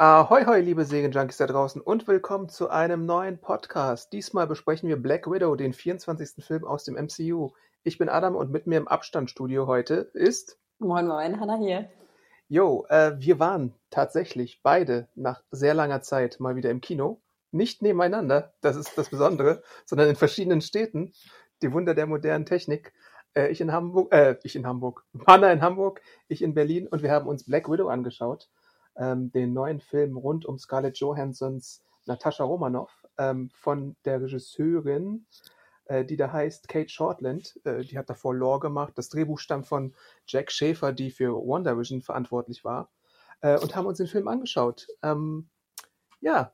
Ahoi, hoi, liebe Serienjunkies da draußen und willkommen zu einem neuen Podcast. Diesmal besprechen wir Black Widow, den 24. Film aus dem MCU. Ich bin Adam und mit mir im Abstandstudio heute ist. Moin, moin, Hanna hier. Jo, äh, wir waren tatsächlich beide nach sehr langer Zeit mal wieder im Kino. Nicht nebeneinander, das ist das Besondere, sondern in verschiedenen Städten. Die Wunder der modernen Technik. Äh, ich in Hamburg, äh, ich in Hamburg, Hanna in Hamburg, ich in Berlin und wir haben uns Black Widow angeschaut ähm, den neuen Film rund um Scarlett Johansons Natascha Romanoff ähm, von der Regisseurin, äh, die da heißt Kate Shortland. Äh, die hat davor Lore gemacht. Das Drehbuch stammt von Jack Schaefer, die für Wonder Vision verantwortlich war. Äh, und haben uns den Film angeschaut. Ähm, ja,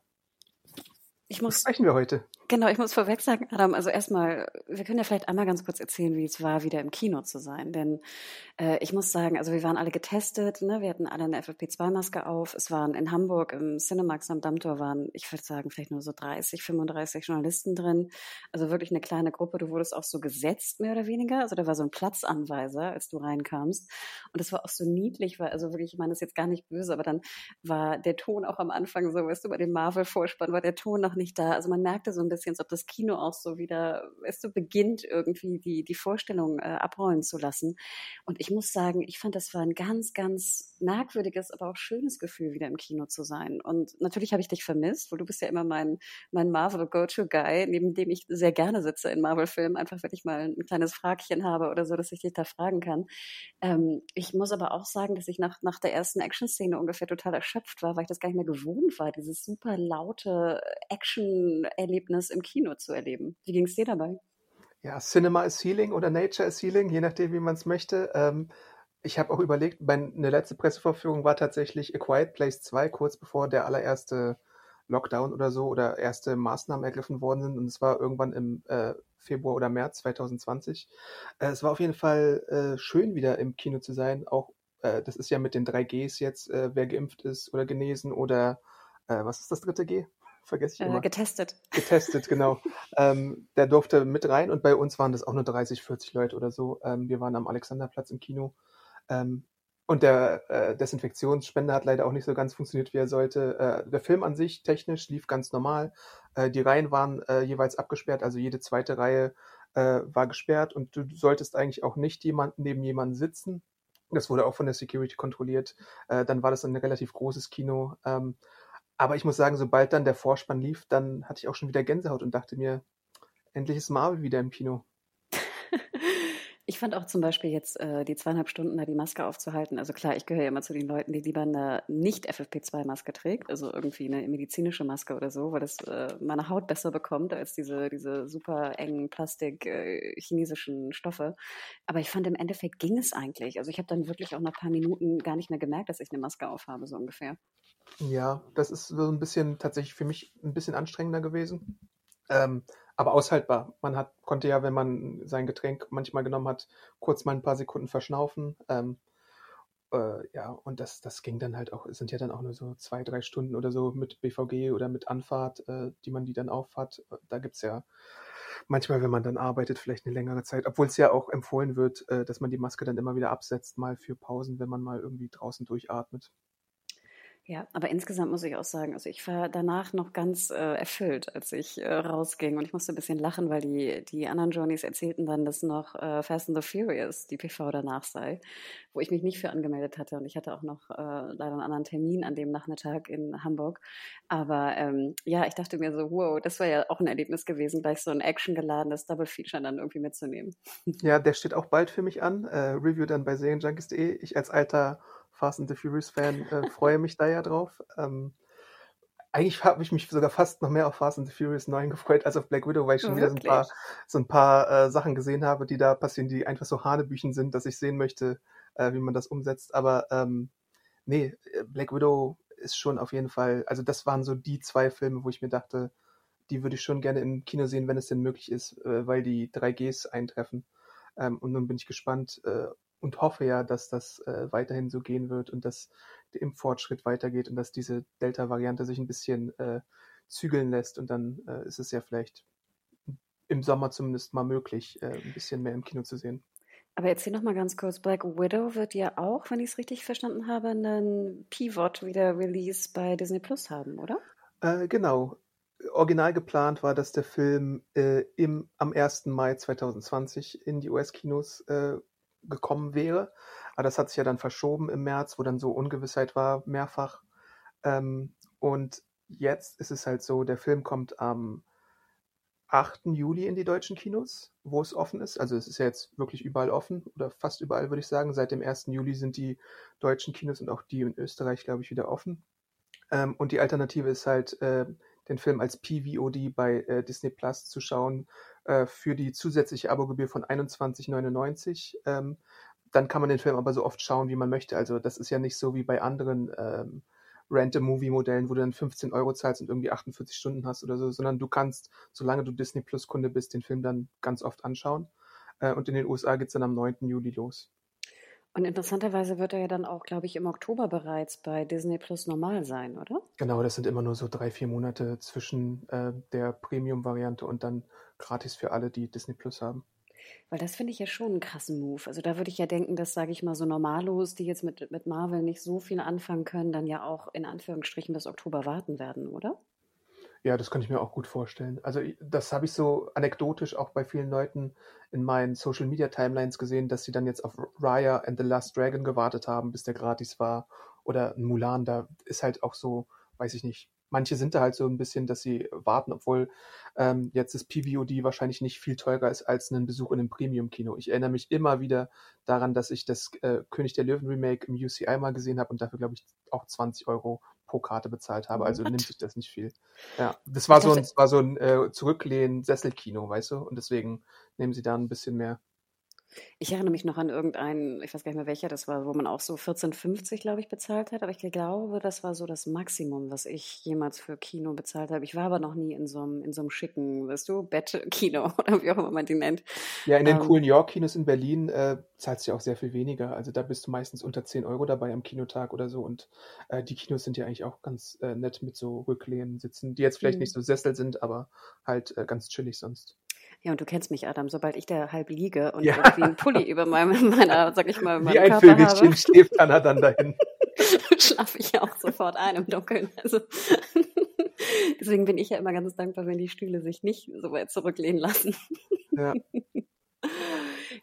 ich muss, was sprechen wir heute? Genau, ich muss vorweg sagen, Adam, also erstmal, wir können ja vielleicht einmal ganz kurz erzählen, wie es war, wieder im Kino zu sein. Denn äh, ich muss sagen, also wir waren alle getestet, ne? wir hatten alle eine FFP2-Maske auf. Es waren in Hamburg im Cinemax am Dammtor waren, ich würde sagen, vielleicht nur so 30, 35 Journalisten drin. Also wirklich eine kleine Gruppe. Du wurdest auch so gesetzt, mehr oder weniger. Also da war so ein Platzanweiser, als du reinkamst. Und das war auch so niedlich, weil, also wirklich, ich meine, das ist jetzt gar nicht böse, aber dann war der Ton auch am Anfang so, weißt du, bei dem Marvel-Vorspann war der Ton noch nicht da. Also man merkte so ein bisschen, als ob das Kino auch so wieder, weißt du, beginnt irgendwie die, die Vorstellung äh, abrollen zu lassen. Und ich muss sagen, ich fand, das war ein ganz, ganz merkwürdiges, aber auch schönes Gefühl, wieder im Kino zu sein. Und natürlich habe ich dich vermisst, weil du bist ja immer mein, mein Marvel-Go-To-Guy, neben dem ich sehr gerne sitze in Marvel-Filmen, einfach wenn ich mal ein kleines Fragchen habe oder so, dass ich dich da fragen kann. Ähm, ich muss aber auch sagen, dass ich nach, nach der ersten Action-Szene ungefähr total erschöpft war, weil ich das gar nicht mehr gewohnt war, dieses super laute Action-Erlebnis Erlebnis im Kino zu erleben. Wie ging es dir dabei? Ja, Cinema is Healing oder Nature is Healing, je nachdem, wie man es möchte. Ähm, ich habe auch überlegt, meine letzte Presseverführung war tatsächlich A Quiet Place 2, kurz bevor der allererste Lockdown oder so oder erste Maßnahmen ergriffen worden sind. Und es war irgendwann im äh, Februar oder März 2020. Äh, es war auf jeden Fall äh, schön, wieder im Kino zu sein. Auch äh, das ist ja mit den 3Gs jetzt, äh, wer geimpft ist oder genesen oder äh, was ist das dritte G? Vergesse ich äh, immer. Getestet. Getestet, genau. ähm, der durfte mit rein und bei uns waren das auch nur 30, 40 Leute oder so. Ähm, wir waren am Alexanderplatz im Kino. Ähm, und der äh, Desinfektionsspender hat leider auch nicht so ganz funktioniert, wie er sollte. Äh, der Film an sich technisch lief ganz normal. Äh, die Reihen waren äh, jeweils abgesperrt, also jede zweite Reihe äh, war gesperrt und du solltest eigentlich auch nicht jemand neben jemanden sitzen. Das wurde auch von der Security kontrolliert. Äh, dann war das ein relativ großes Kino. Ähm, aber ich muss sagen, sobald dann der Vorspann lief, dann hatte ich auch schon wieder Gänsehaut und dachte mir, endlich ist Marvel wieder im Kino. Ich fand auch zum Beispiel jetzt äh, die zweieinhalb Stunden da die Maske aufzuhalten. Also klar, ich gehöre ja immer zu den Leuten, die lieber eine nicht FFP2-Maske trägt, also irgendwie eine medizinische Maske oder so, weil das äh, meine Haut besser bekommt als diese, diese super engen Plastik äh, Stoffe. Aber ich fand im Endeffekt ging es eigentlich. Also ich habe dann wirklich auch nach ein paar Minuten gar nicht mehr gemerkt, dass ich eine Maske aufhabe, so ungefähr. Ja, das ist so ein bisschen tatsächlich für mich ein bisschen anstrengender gewesen. Ähm, aber aushaltbar. Man hat, konnte ja, wenn man sein Getränk manchmal genommen hat, kurz mal ein paar Sekunden verschnaufen. Ähm, äh, ja, und das, das ging dann halt auch, sind ja dann auch nur so zwei, drei Stunden oder so mit BVG oder mit Anfahrt, äh, die man die dann aufhat. Da gibt es ja manchmal, wenn man dann arbeitet, vielleicht eine längere Zeit, obwohl es ja auch empfohlen wird, äh, dass man die Maske dann immer wieder absetzt, mal für Pausen, wenn man mal irgendwie draußen durchatmet. Ja, aber insgesamt muss ich auch sagen, also ich war danach noch ganz äh, erfüllt, als ich äh, rausging und ich musste ein bisschen lachen, weil die, die anderen Journeys erzählten dann, dass noch äh, Fast and the Furious die PV danach sei, wo ich mich nicht für angemeldet hatte und ich hatte auch noch äh, leider einen anderen Termin an dem Nachmittag in Hamburg. Aber ähm, ja, ich dachte mir so, wow, das war ja auch ein Erlebnis gewesen, gleich so ein actiongeladenes Double Feature dann irgendwie mitzunehmen. Ja, der steht auch bald für mich an. Äh, Review dann bei serienjunkies.de. Ich als alter Fast and the Furious Fan äh, freue mich da ja drauf. Ähm, eigentlich habe ich mich sogar fast noch mehr auf Fast and the Furious 9 gefreut als auf Black Widow, weil ich schon wieder so ein paar, so ein paar äh, Sachen gesehen habe, die da passieren, die einfach so Hanebüchen sind, dass ich sehen möchte, äh, wie man das umsetzt. Aber ähm, nee, äh, Black Widow ist schon auf jeden Fall, also das waren so die zwei Filme, wo ich mir dachte, die würde ich schon gerne im Kino sehen, wenn es denn möglich ist, äh, weil die 3Gs eintreffen. Ähm, und nun bin ich gespannt äh, und hoffe ja, dass das äh, weiterhin so gehen wird und dass der Impffortschritt weitergeht und dass diese Delta-Variante sich ein bisschen äh, zügeln lässt und dann äh, ist es ja vielleicht im Sommer zumindest mal möglich, äh, ein bisschen mehr im Kino zu sehen. Aber erzähl noch mal ganz kurz, Black Widow wird ja auch, wenn ich es richtig verstanden habe, einen Pivot wieder Release bei Disney Plus haben, oder? Äh, genau. Original geplant war, dass der Film äh, im, am 1. Mai 2020 in die US-Kinos äh, gekommen wäre. Aber das hat sich ja dann verschoben im März, wo dann so Ungewissheit war, mehrfach. Ähm, und jetzt ist es halt so, der Film kommt am 8. Juli in die deutschen Kinos, wo es offen ist. Also es ist ja jetzt wirklich überall offen oder fast überall, würde ich sagen. Seit dem 1. Juli sind die deutschen Kinos und auch die in Österreich, glaube ich, wieder offen. Ähm, und die Alternative ist halt, äh, den Film als PVOD bei äh, Disney Plus zu schauen äh, für die zusätzliche Abogebühr von 21,99. Ähm, dann kann man den Film aber so oft schauen, wie man möchte. Also das ist ja nicht so wie bei anderen ähm, Rent-A-Movie-Modellen, wo du dann 15 Euro zahlst und irgendwie 48 Stunden hast oder so, sondern du kannst, solange du Disney Plus-Kunde bist, den Film dann ganz oft anschauen. Äh, und in den USA geht es dann am 9. Juli los. Und interessanterweise wird er ja dann auch, glaube ich, im Oktober bereits bei Disney Plus normal sein, oder? Genau, das sind immer nur so drei, vier Monate zwischen äh, der Premium-Variante und dann gratis für alle, die Disney Plus haben. Weil das finde ich ja schon einen krassen Move. Also da würde ich ja denken, dass, sage ich mal, so Normalos, die jetzt mit, mit Marvel nicht so viel anfangen können, dann ja auch in Anführungsstrichen bis Oktober warten werden, oder? Ja, das könnte ich mir auch gut vorstellen. Also das habe ich so anekdotisch auch bei vielen Leuten in meinen Social Media Timelines gesehen, dass sie dann jetzt auf Raya and the Last Dragon gewartet haben, bis der gratis war. Oder Mulan, da ist halt auch so, weiß ich nicht. Manche sind da halt so ein bisschen, dass sie warten, obwohl ähm, jetzt das PVOD wahrscheinlich nicht viel teurer ist als ein Besuch in einem Premium-Kino. Ich erinnere mich immer wieder daran, dass ich das äh, König der Löwen Remake im UCI mal gesehen habe und dafür, glaube ich, auch 20 Euro pro Karte bezahlt habe. Also What? nimmt sich das nicht viel. Ja, das war Ich so ein, das war so ein äh, Zurücklehnen-Sesselkino, weißt du? Und deswegen nehmen sie da ein bisschen mehr. Ich erinnere mich noch an irgendeinen, ich weiß gar nicht mehr welcher das war, wo man auch so 14,50, glaube ich, bezahlt hat. Aber ich glaube, das war so das Maximum, was ich jemals für Kino bezahlt habe. Ich war aber noch nie in so einem, in so einem schicken, weißt du, Bettkino oder wie auch immer man die nennt. Ja, in den Ähm. coolen York-Kinos in Berlin äh, zahlst du ja auch sehr viel weniger. Also da bist du meistens unter 10 Euro dabei am Kinotag oder so. Und äh, die Kinos sind ja eigentlich auch ganz äh, nett mit so Rücklehnen sitzen, die jetzt vielleicht Mhm. nicht so Sessel sind, aber halt äh, ganz chillig sonst. Ja, und du kennst mich, Adam, sobald ich da halb liege und Ja. irgendwie einen Pulli über meinem, meiner, sag ich mal, Wie meinem ein Körper Vögelchen habe, schläft Anna dann dahin. schlafe ich ja auch sofort ein im Dunkeln. Also deswegen bin ich ja immer ganz dankbar, wenn die Stühle sich nicht so weit zurücklehnen lassen. Ja.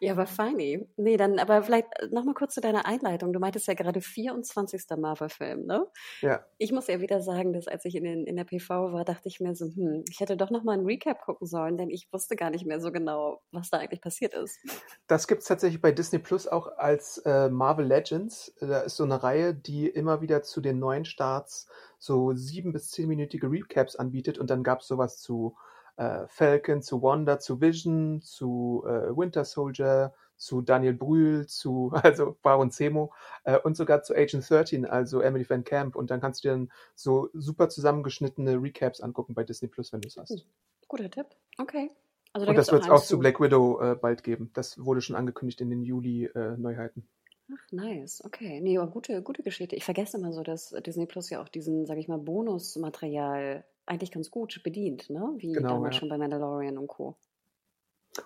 Ja, aber feini. Nee, dann aber vielleicht nochmal kurz zu deiner Einleitung. Du meintest ja gerade 24. Marvel-Film, ne? ja. Ich muss ja wieder sagen, dass als ich in, den, in der PV war, dachte ich mir so, hm, ich hätte doch nochmal einen Recap gucken sollen, denn ich wusste gar nicht mehr so genau, was da eigentlich passiert ist. Das gibt's tatsächlich bei Disney Plus auch als äh, Marvel Legends. Da ist so eine Reihe, die immer wieder zu den neuen Starts so sieben bis zehnminütige Recaps anbietet und dann gab's sowas zu äh, Falcon, zu Wanda, zu Vision, zu äh, Winter Soldier, zu Daniel Brühl, zu also Baron Zemo äh, und sogar zu Agent 13, also Emily Van Camp. Und dann kannst du dir dann so super zusammengeschnittene Recaps angucken bei Disney Plus, wenn du es hast. Hm. Guter Tipp. Okay. Also Und gibt's das wird es auch zu Black Widow äh, bald geben. Das wurde schon angekündigt in den Juli-Neuheiten. Ach, nice. Okay. Nee, aber gute, gute Geschichte. Ich vergesse immer so, dass Disney Plus ja auch diesen, sag ich mal, Bonusmaterial eigentlich ganz gut bedient, ne? Wie Genau, damals ja. schon bei Mandalorian und Co.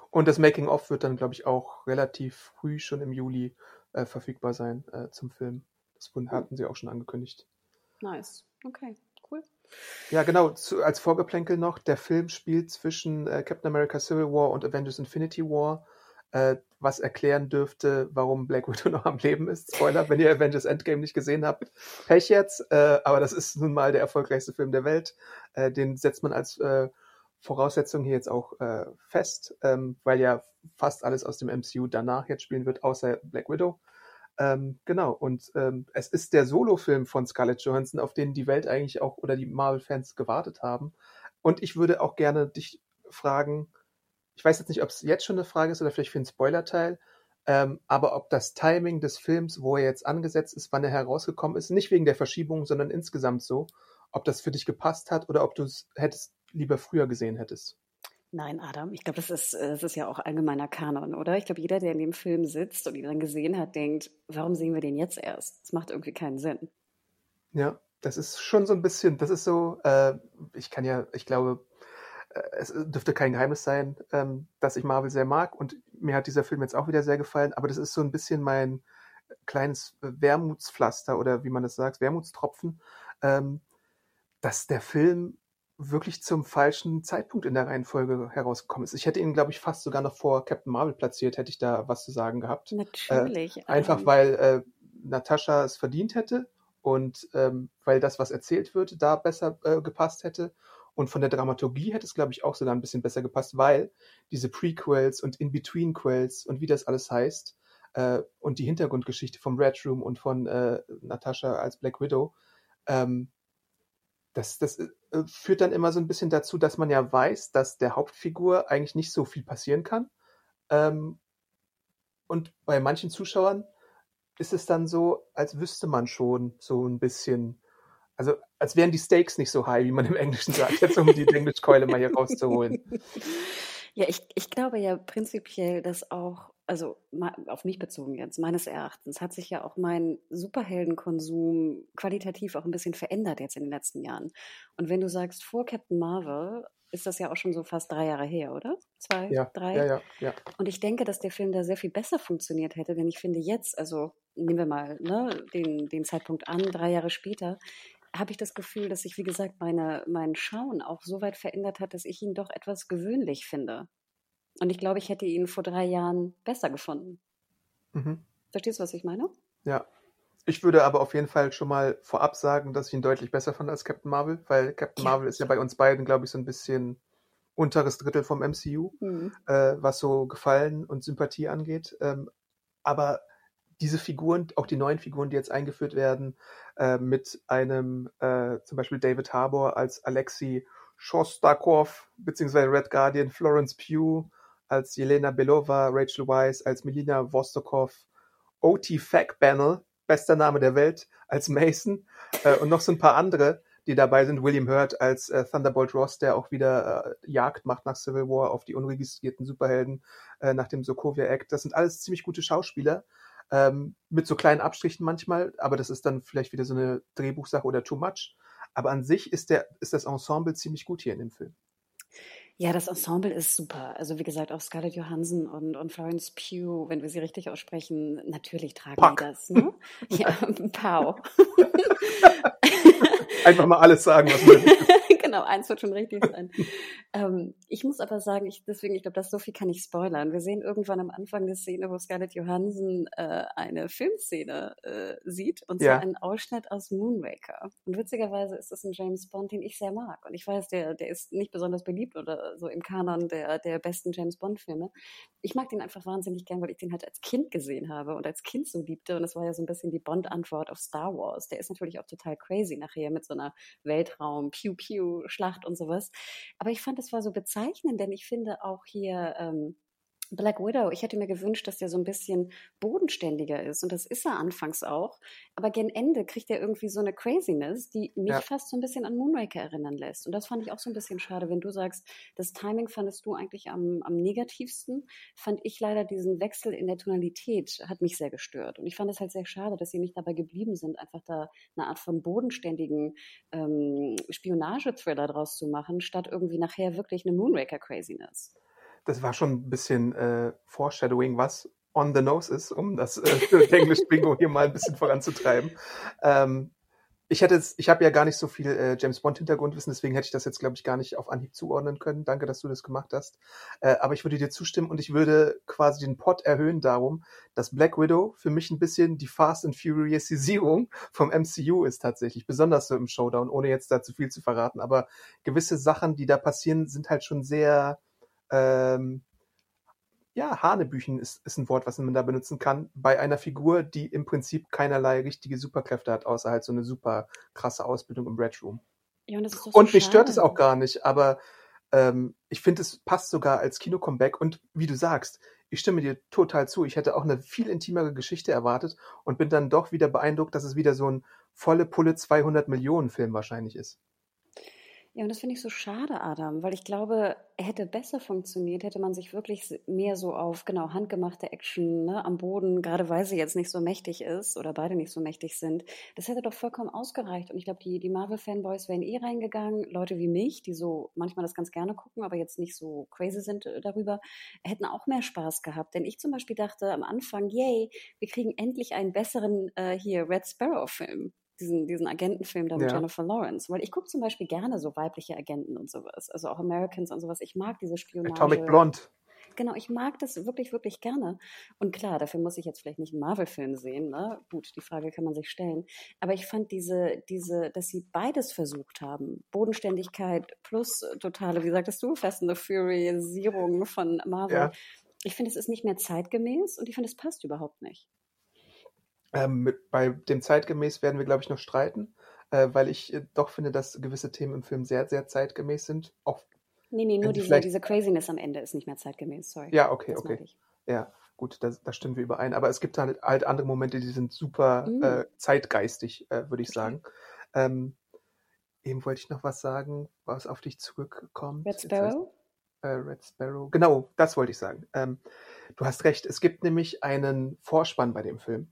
Und das Making-of wird dann, glaube ich, auch relativ früh schon im Juli äh, verfügbar sein äh, zum Film. Das wurden- hatten sie auch schon angekündigt. Nice. Okay, cool. Ja, genau. Zu, als Vorgeplänkel noch, der Film spielt zwischen äh, Captain America Civil War und Avengers Infinity War, äh, was erklären dürfte, warum Black Widow noch am Leben ist. Spoiler, wenn ihr Avengers Endgame nicht gesehen habt. Pech jetzt, äh, aber das ist nun mal der erfolgreichste Film der Welt. Äh, den setzt man als äh, Voraussetzung hier jetzt auch äh, fest, ähm, weil ja fast alles aus dem MCU danach jetzt spielen wird, außer Black Widow. Ähm, genau, und ähm, es ist der Solo-Film von Scarlett Johansson, auf den die Welt eigentlich auch oder die Marvel-Fans gewartet haben. Und ich würde auch gerne dich fragen, ich weiß jetzt nicht, ob es jetzt schon eine Frage ist oder vielleicht für einen Spoiler-Teil, ähm, aber ob das Timing des Films, wo er jetzt angesetzt ist, wann er herausgekommen ist, nicht wegen der Verschiebung, sondern insgesamt so, ob das für dich gepasst hat oder ob du es hättest lieber früher gesehen hättest. Nein, Adam, ich glaube, das ist, äh, das ist ja auch allgemeiner Kanon, oder? Ich glaube, jeder, der in dem Film sitzt und ihn dann gesehen hat, denkt, warum sehen wir den jetzt erst? Das macht irgendwie keinen Sinn. Ja, das ist schon so ein bisschen, das ist so, äh, ich kann ja, ich glaube, es dürfte kein Geheimnis sein, ähm, dass ich Marvel sehr mag und mir hat dieser Film jetzt auch wieder sehr gefallen, aber das ist so ein bisschen mein kleines Wermutspflaster oder wie man das sagt, Wermutstropfen, ähm, dass der Film wirklich zum falschen Zeitpunkt in der Reihenfolge herausgekommen ist. Ich hätte ihn, glaube ich, fast sogar noch vor Captain Marvel platziert, hätte ich da was zu sagen gehabt. Natürlich. Äh, einfach ähm, weil äh, Natascha es verdient hätte und ähm, weil das, was erzählt wird, da besser äh, gepasst hätte. Und von der Dramaturgie hätte es, glaube ich, auch sogar ein bisschen besser gepasst, weil diese Prequels und In-Between-Quells und wie das alles heißt äh, und die Hintergrundgeschichte vom Red Room und von äh, Natascha als Black Widow, ähm, das, das äh, führt dann immer so ein bisschen dazu, dass man ja weiß, dass der Hauptfigur eigentlich nicht so viel passieren kann. Ähm, und bei manchen Zuschauern ist es dann so, als wüsste man schon so ein bisschen, also als wären die Stakes nicht so high, wie man im Englischen sagt, jetzt um die Englischkeule mal hier rauszuholen. Ja, ich, ich glaube ja prinzipiell, dass auch also auf mich bezogen jetzt, meines Erachtens, hat sich ja auch mein Superheldenkonsum qualitativ auch ein bisschen verändert jetzt in den letzten Jahren. Und wenn du sagst, vor Captain Marvel ist das ja auch schon so fast drei Jahre her, oder? Zwei, ja, drei? Ja, ja, ja. Und ich denke, dass der Film da sehr viel besser funktioniert hätte, denn ich finde jetzt, also nehmen wir mal ne, den, den Zeitpunkt an, drei Jahre später, habe ich das Gefühl, dass sich, wie gesagt, meine, mein Schauen auch so weit verändert hat, dass ich ihn doch etwas gewöhnlich finde. Und ich glaube, ich hätte ihn vor drei Jahren besser gefunden. Mhm. Verstehst du, was ich meine? Ja. Ich würde aber auf jeden Fall schon mal vorab sagen, dass ich ihn deutlich besser fand als Captain Marvel, weil Captain ja. Marvel ist ja bei uns beiden, glaube ich, so ein bisschen unteres Drittel vom MCU, mhm. äh, was so Gefallen und Sympathie angeht. Ähm, aber diese Figuren, auch die neuen Figuren, die jetzt eingeführt werden, äh, mit einem äh, zum Beispiel David Harbour als Alexei Shostakov, beziehungsweise Red Guardian, Florence Pugh, als Jelena Belova, Rachel Weisz als Melina Vostokov, O.T. Fackbannel, bester Name der Welt, als Mason äh, und noch so ein paar andere, die dabei sind. William Hurt als äh, Thunderbolt Ross, der auch wieder äh, Jagd macht nach Civil War auf die unregistrierten Superhelden äh, nach dem Sokovia Act. Das sind alles ziemlich gute Schauspieler. Ähm, mit so kleinen Abstrichen manchmal, aber das ist dann vielleicht wieder so eine Drehbuchsache oder too much. Aber an sich ist, der, ist das Ensemble ziemlich gut hier in dem Film. Ja, das Ensemble ist super. Also wie gesagt, auch Scarlett Johansson und, und Florence Pugh, wenn wir sie richtig aussprechen, natürlich tragen Pack. die das. Ne? ja, Pau. Einfach mal alles sagen, was man genau, eins wird schon richtig sein. ähm, ich muss aber sagen, ich, deswegen, ich glaube, das so viel kann ich spoilern. Wir sehen irgendwann am Anfang der Szene, wo Scarlett Johansson äh, eine Filmszene äh, sieht, und zwar ja. einen Ausschnitt aus Moonraker. Und witzigerweise ist das ein James Bond, den ich sehr mag. Und ich weiß, der, der ist nicht besonders beliebt oder so im Kanon der, der besten James Bond-Filme. Ich mag den einfach wahnsinnig gern, weil ich den halt als Kind gesehen habe und als Kind so liebte. Und das war ja so ein bisschen die Bond-Antwort auf Star Wars. Der ist natürlich auch total crazy nachher mit so einer Weltraum, Pew Pew Schlacht und sowas. Aber ich fand, es war so bezeichnend, denn ich finde auch hier ähm, Black Widow, ich hätte mir gewünscht, dass der so ein bisschen bodenständiger ist. Und das ist er anfangs auch. Aber gen Ende kriegt er irgendwie so eine Craziness, die mich ja. fast so ein bisschen an Moonraker erinnern lässt. Und das fand ich auch so ein bisschen schade. Wenn du sagst, das Timing fandest du eigentlich am, am negativsten, fand ich leider diesen Wechsel in der Tonalität hat mich sehr gestört. Und ich fand es halt sehr schade, dass sie nicht dabei geblieben sind, einfach da eine Art von bodenständigen ähm, Spionage-Thriller draus zu machen, statt irgendwie nachher wirklich eine Moonraker-Craziness das war schon ein bisschen äh, Foreshadowing, was on the nose ist, um das äh, Englisch-Bingo hier mal ein bisschen voranzutreiben. Ähm, ich hätte ich habe ja gar nicht so viel äh, James Bond Hintergrundwissen, deswegen hätte ich das jetzt glaube ich gar nicht auf Anhieb zuordnen können. Danke, dass du das gemacht hast. Äh, aber ich würde dir zustimmen und ich würde quasi den Pot erhöhen darum, dass Black Widow für mich ein bisschen die Fast and Furiousisierung vom MCU ist tatsächlich, besonders so im Showdown, ohne jetzt da zu viel zu verraten. Aber gewisse Sachen, die da passieren, sind halt schon sehr ähm, ja, Hanebüchen ist, ist ein Wort, was man da benutzen kann, bei einer Figur, die im Prinzip keinerlei richtige Superkräfte hat, außer halt so eine super krasse Ausbildung im Red Room. Ja, und das ist doch so Und mich stört es auch gar nicht, aber ähm, ich finde, es passt sogar als Kino-Comeback. Und wie du sagst, ich stimme dir total zu. Ich hätte auch eine viel intimere Geschichte erwartet und bin dann doch wieder beeindruckt, dass es wieder so ein volle Pulle 200 Millionen Film wahrscheinlich ist. Ja, und das finde ich so schade, Adam, weil ich glaube, er hätte besser funktioniert, hätte man sich wirklich mehr so auf, genau, handgemachte Action, ne, am Boden, gerade weil sie jetzt nicht so mächtig ist oder beide nicht so mächtig sind. Das hätte doch vollkommen ausgereicht. Und ich glaube, die, die Marvel-Fanboys wären eh reingegangen. Leute wie mich, die so manchmal das ganz gerne gucken, aber jetzt nicht so crazy sind äh, darüber, hätten auch mehr Spaß gehabt. Denn ich zum Beispiel dachte am Anfang, yay, wir kriegen endlich einen besseren äh, hier Red Sparrow-Film diesen, diesen Agentenfilm da mit Ja. Jennifer Lawrence. Weil ich gucke zum Beispiel gerne so weibliche Agenten und sowas. Also auch Americans und sowas. Ich mag diese Spionage. Atomic Blonde. Genau, ich mag das wirklich, wirklich gerne. Und klar, dafür muss ich jetzt vielleicht nicht einen Marvel-Film sehen. Ne? Gut, die Frage kann man sich stellen. Aber ich fand diese, diese, dass sie beides versucht haben. Bodenständigkeit plus totale, wie sagtest du, Fast and the von Marvel. Ja. Ich finde, es ist nicht mehr zeitgemäß und ich finde, es passt überhaupt nicht. Ähm, mit, bei dem zeitgemäß werden wir, glaube ich, noch streiten, äh, weil ich äh, doch finde, dass gewisse Themen im Film sehr, sehr zeitgemäß sind. Auch, Nee, nee, nur diese, vielleicht- diese Craziness am Ende ist nicht mehr zeitgemäß, sorry. ja, okay, das okay. Ja, gut, da, da stimmen wir überein. Aber es gibt halt, halt andere Momente, die sind super Mm. äh, zeitgeistig, äh, würde ich Okay. sagen. Ähm, eben wollte ich noch was sagen, was auf dich zurückkommt. Red Sparrow? Äh, Red Sparrow. Genau, das wollte ich sagen. Ähm, du hast recht, es gibt nämlich einen Vorspann bei dem Film.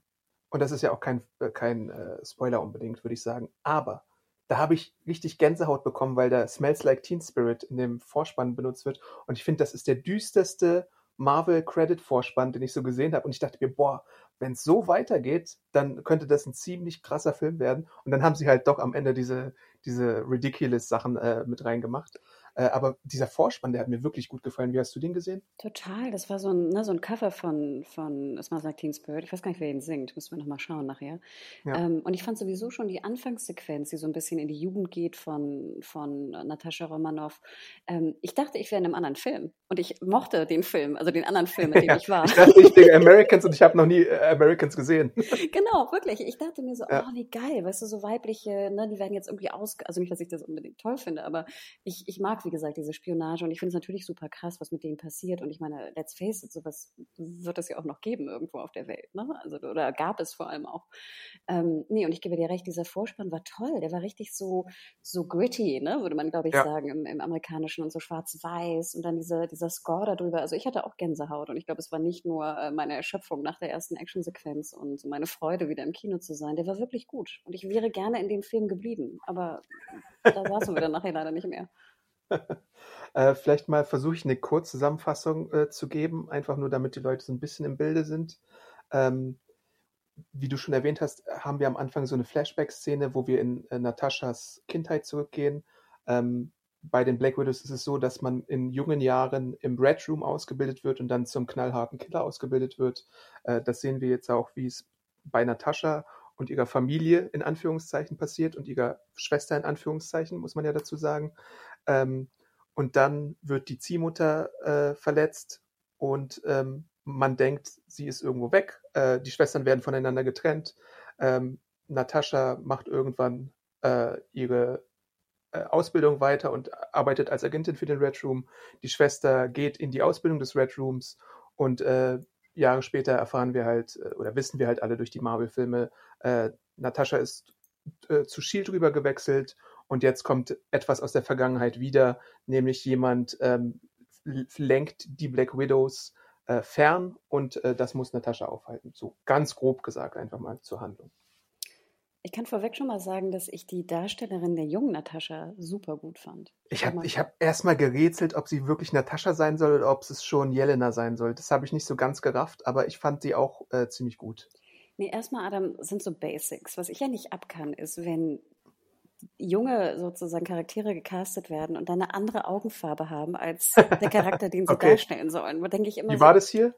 Und das ist ja auch kein, äh, kein äh, Spoiler unbedingt, würde ich sagen. Aber da habe ich richtig Gänsehaut bekommen, weil da Smells Like Teen Spirit in dem Vorspann benutzt wird. Und ich finde, das ist der düsterste Marvel-Credit-Vorspann, den ich so gesehen habe. Und ich dachte mir, boah, wenn es so weitergeht, dann könnte das ein ziemlich krasser Film werden. Und dann haben sie halt doch am Ende diese, diese ridiculous Sachen äh, mit reingemacht. Äh, aber dieser Vorspann, der hat mir wirklich gut gefallen. Wie hast du den gesehen? Total, das war so ein, ne, so ein Cover von, von Smells Like Teen Spirit. Ich weiß gar nicht, wer ihn singt, müssen wir nochmal schauen nachher. Ja. Ähm, und ich fand sowieso schon die Anfangssequenz, die so ein bisschen in die Jugend geht von, von Natascha Romanoff. Ähm, ich dachte, ich wäre in einem anderen Film. Und ich mochte den Film, also den anderen Film, in dem Ja, ich war. Ich dachte, ich bin Americans und ich habe noch nie äh, Americans gesehen. Genau, wirklich. Ich dachte mir so, Ja. oh, wie geil, weißt du, so weibliche, ne, die werden jetzt irgendwie aus, also nicht, dass ich das unbedingt toll finde, aber ich, ich mag, wie gesagt, diese Spionage und ich finde es natürlich super krass, was mit denen passiert. Und ich meine, let's face it, sowas wird es ja auch noch geben irgendwo auf der Welt, ne? Also, oder gab es vor allem auch. Ähm, nee, und ich gebe dir recht, dieser Vorspann war toll, der war richtig so, so gritty, ne, würde man, glaube ich, Ja. sagen, im, im Amerikanischen und so schwarz-weiß und dann diese, dieser Score darüber. Also ich hatte auch Gänsehaut und ich glaube, es war nicht nur äh, meine Erschöpfung nach der ersten Actionsequenz und meine Freude, wieder im Kino zu sein. Der war wirklich gut und ich wäre gerne in dem Film geblieben, aber da saßen wir dann nachher leider nicht mehr. Äh, vielleicht mal versuche ich eine Kurzzusammenfassung äh, zu geben, einfach nur damit die Leute so ein bisschen im Bilde sind. Ähm, wie du schon erwähnt hast, haben wir am Anfang so eine Flashback-Szene, wo wir in äh, Nataschas Kindheit zurückgehen. Ähm, bei den Black Widows ist es so, dass man in jungen Jahren im Red Room ausgebildet wird und dann zum knallharten Killer ausgebildet wird. Äh, das sehen wir jetzt auch, wie es bei Natascha und ihrer Familie in Anführungszeichen passiert und ihrer Schwester in Anführungszeichen, muss man ja dazu sagen. Ähm, und dann wird die Ziehmutter äh, verletzt und ähm, man denkt, sie ist irgendwo weg. Äh, die Schwestern werden voneinander getrennt. Ähm, Natascha macht irgendwann äh, ihre äh, Ausbildung weiter und arbeitet als Agentin für den Red Room. Die Schwester geht in die Ausbildung des Red Rooms und äh, Jahre später erfahren wir halt äh, oder wissen wir halt alle durch die Marvel-Filme, Natascha ist zu Shield rüber gewechselt und jetzt kommt etwas aus der Vergangenheit wieder, nämlich jemand ähm, lenkt die Black Widows äh, fern und äh, das muss Natascha aufhalten. So ganz grob gesagt einfach mal zur Handlung. Ich kann vorweg schon mal sagen, dass ich die Darstellerin der jungen Natascha super gut fand. Ich habe ich hab erstmal gerätselt, ob sie wirklich Natascha sein soll oder ob es schon Jelena sein soll. Das habe ich nicht so ganz gerafft, aber ich fand sie auch äh, ziemlich gut. Nee, erstmal, Adam, sind so Basics. Was ich ja nicht abkann, ist, wenn junge sozusagen Charaktere gecastet werden und dann eine andere Augenfarbe haben als der Charakter, den sie Okay. darstellen sollen. Wo denke ich immer Wie so, war das hier?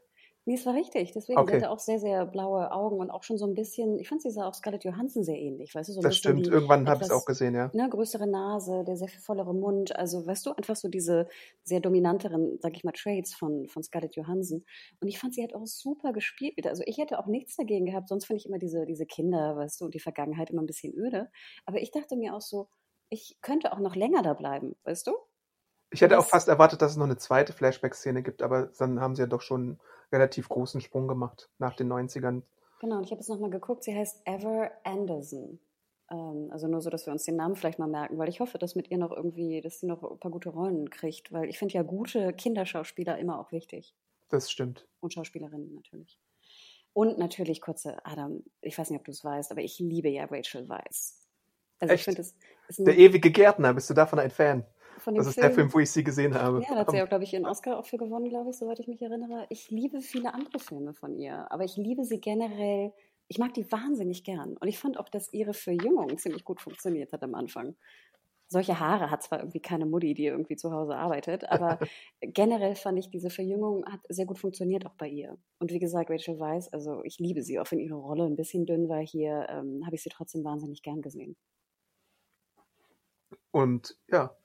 Nee, es war richtig. Deswegen, Okay. sie hatte auch sehr, sehr blaue Augen und auch schon so ein bisschen, ich fand sie sah auch Scarlett Johansson sehr ähnlich, weißt du, so Das stimmt. Irgendwann habe ich es auch gesehen, ja. ne, größere Nase, der sehr viel vollere Mund, also weißt du, einfach so diese sehr dominanteren, sag ich mal, Traits von, von Scarlett Johansson. Und ich fand, sie hat auch super gespielt. Also ich hätte auch nichts dagegen gehabt, sonst finde ich immer diese, diese Kinder, weißt du, und die Vergangenheit immer ein bisschen öde. Aber ich dachte mir auch so, ich könnte auch noch länger da bleiben, weißt du? Ich hätte auch fast erwartet, dass es noch eine zweite Flashback-Szene gibt, aber dann haben sie ja doch schon relativ großen Sprung gemacht nach den 90ern. Genau, und ich habe jetzt nochmal geguckt, sie heißt Ever Anderson. Ähm, also nur so, dass wir uns den Namen vielleicht mal merken, weil ich hoffe, dass mit ihr noch irgendwie, dass sie noch ein paar gute Rollen kriegt, weil ich finde ja gute Kinderschauspieler immer auch wichtig. Das stimmt. Und Schauspielerinnen natürlich. Und natürlich, kurze Adam, ich weiß nicht, ob du es weißt, aber ich liebe ja Rachel Weisz. Also Echt? ich finde, es Der ewige Gärtner, bist du davon ein Fan? Von dem Das ist der Film, wo ich sie gesehen habe. Ja, da hat sie ja, glaube ich, ihren Oscar auch für gewonnen, glaube ich, soweit ich mich erinnere. Ich liebe viele andere Filme von ihr, aber ich liebe sie generell. Ich mag die wahnsinnig gern. Und ich fand auch, dass ihre Verjüngung ziemlich gut funktioniert hat am Anfang. Solche Haare hat zwar irgendwie keine Mutti, die irgendwie zu Hause arbeitet, aber generell fand ich, diese Verjüngung hat sehr gut funktioniert auch bei ihr. Und wie gesagt, Rachel Weisz, also ich liebe sie, auch wenn ihre Rolle ein bisschen dünn war hier, ähm, habe ich sie trotzdem wahnsinnig gern gesehen. Und ja,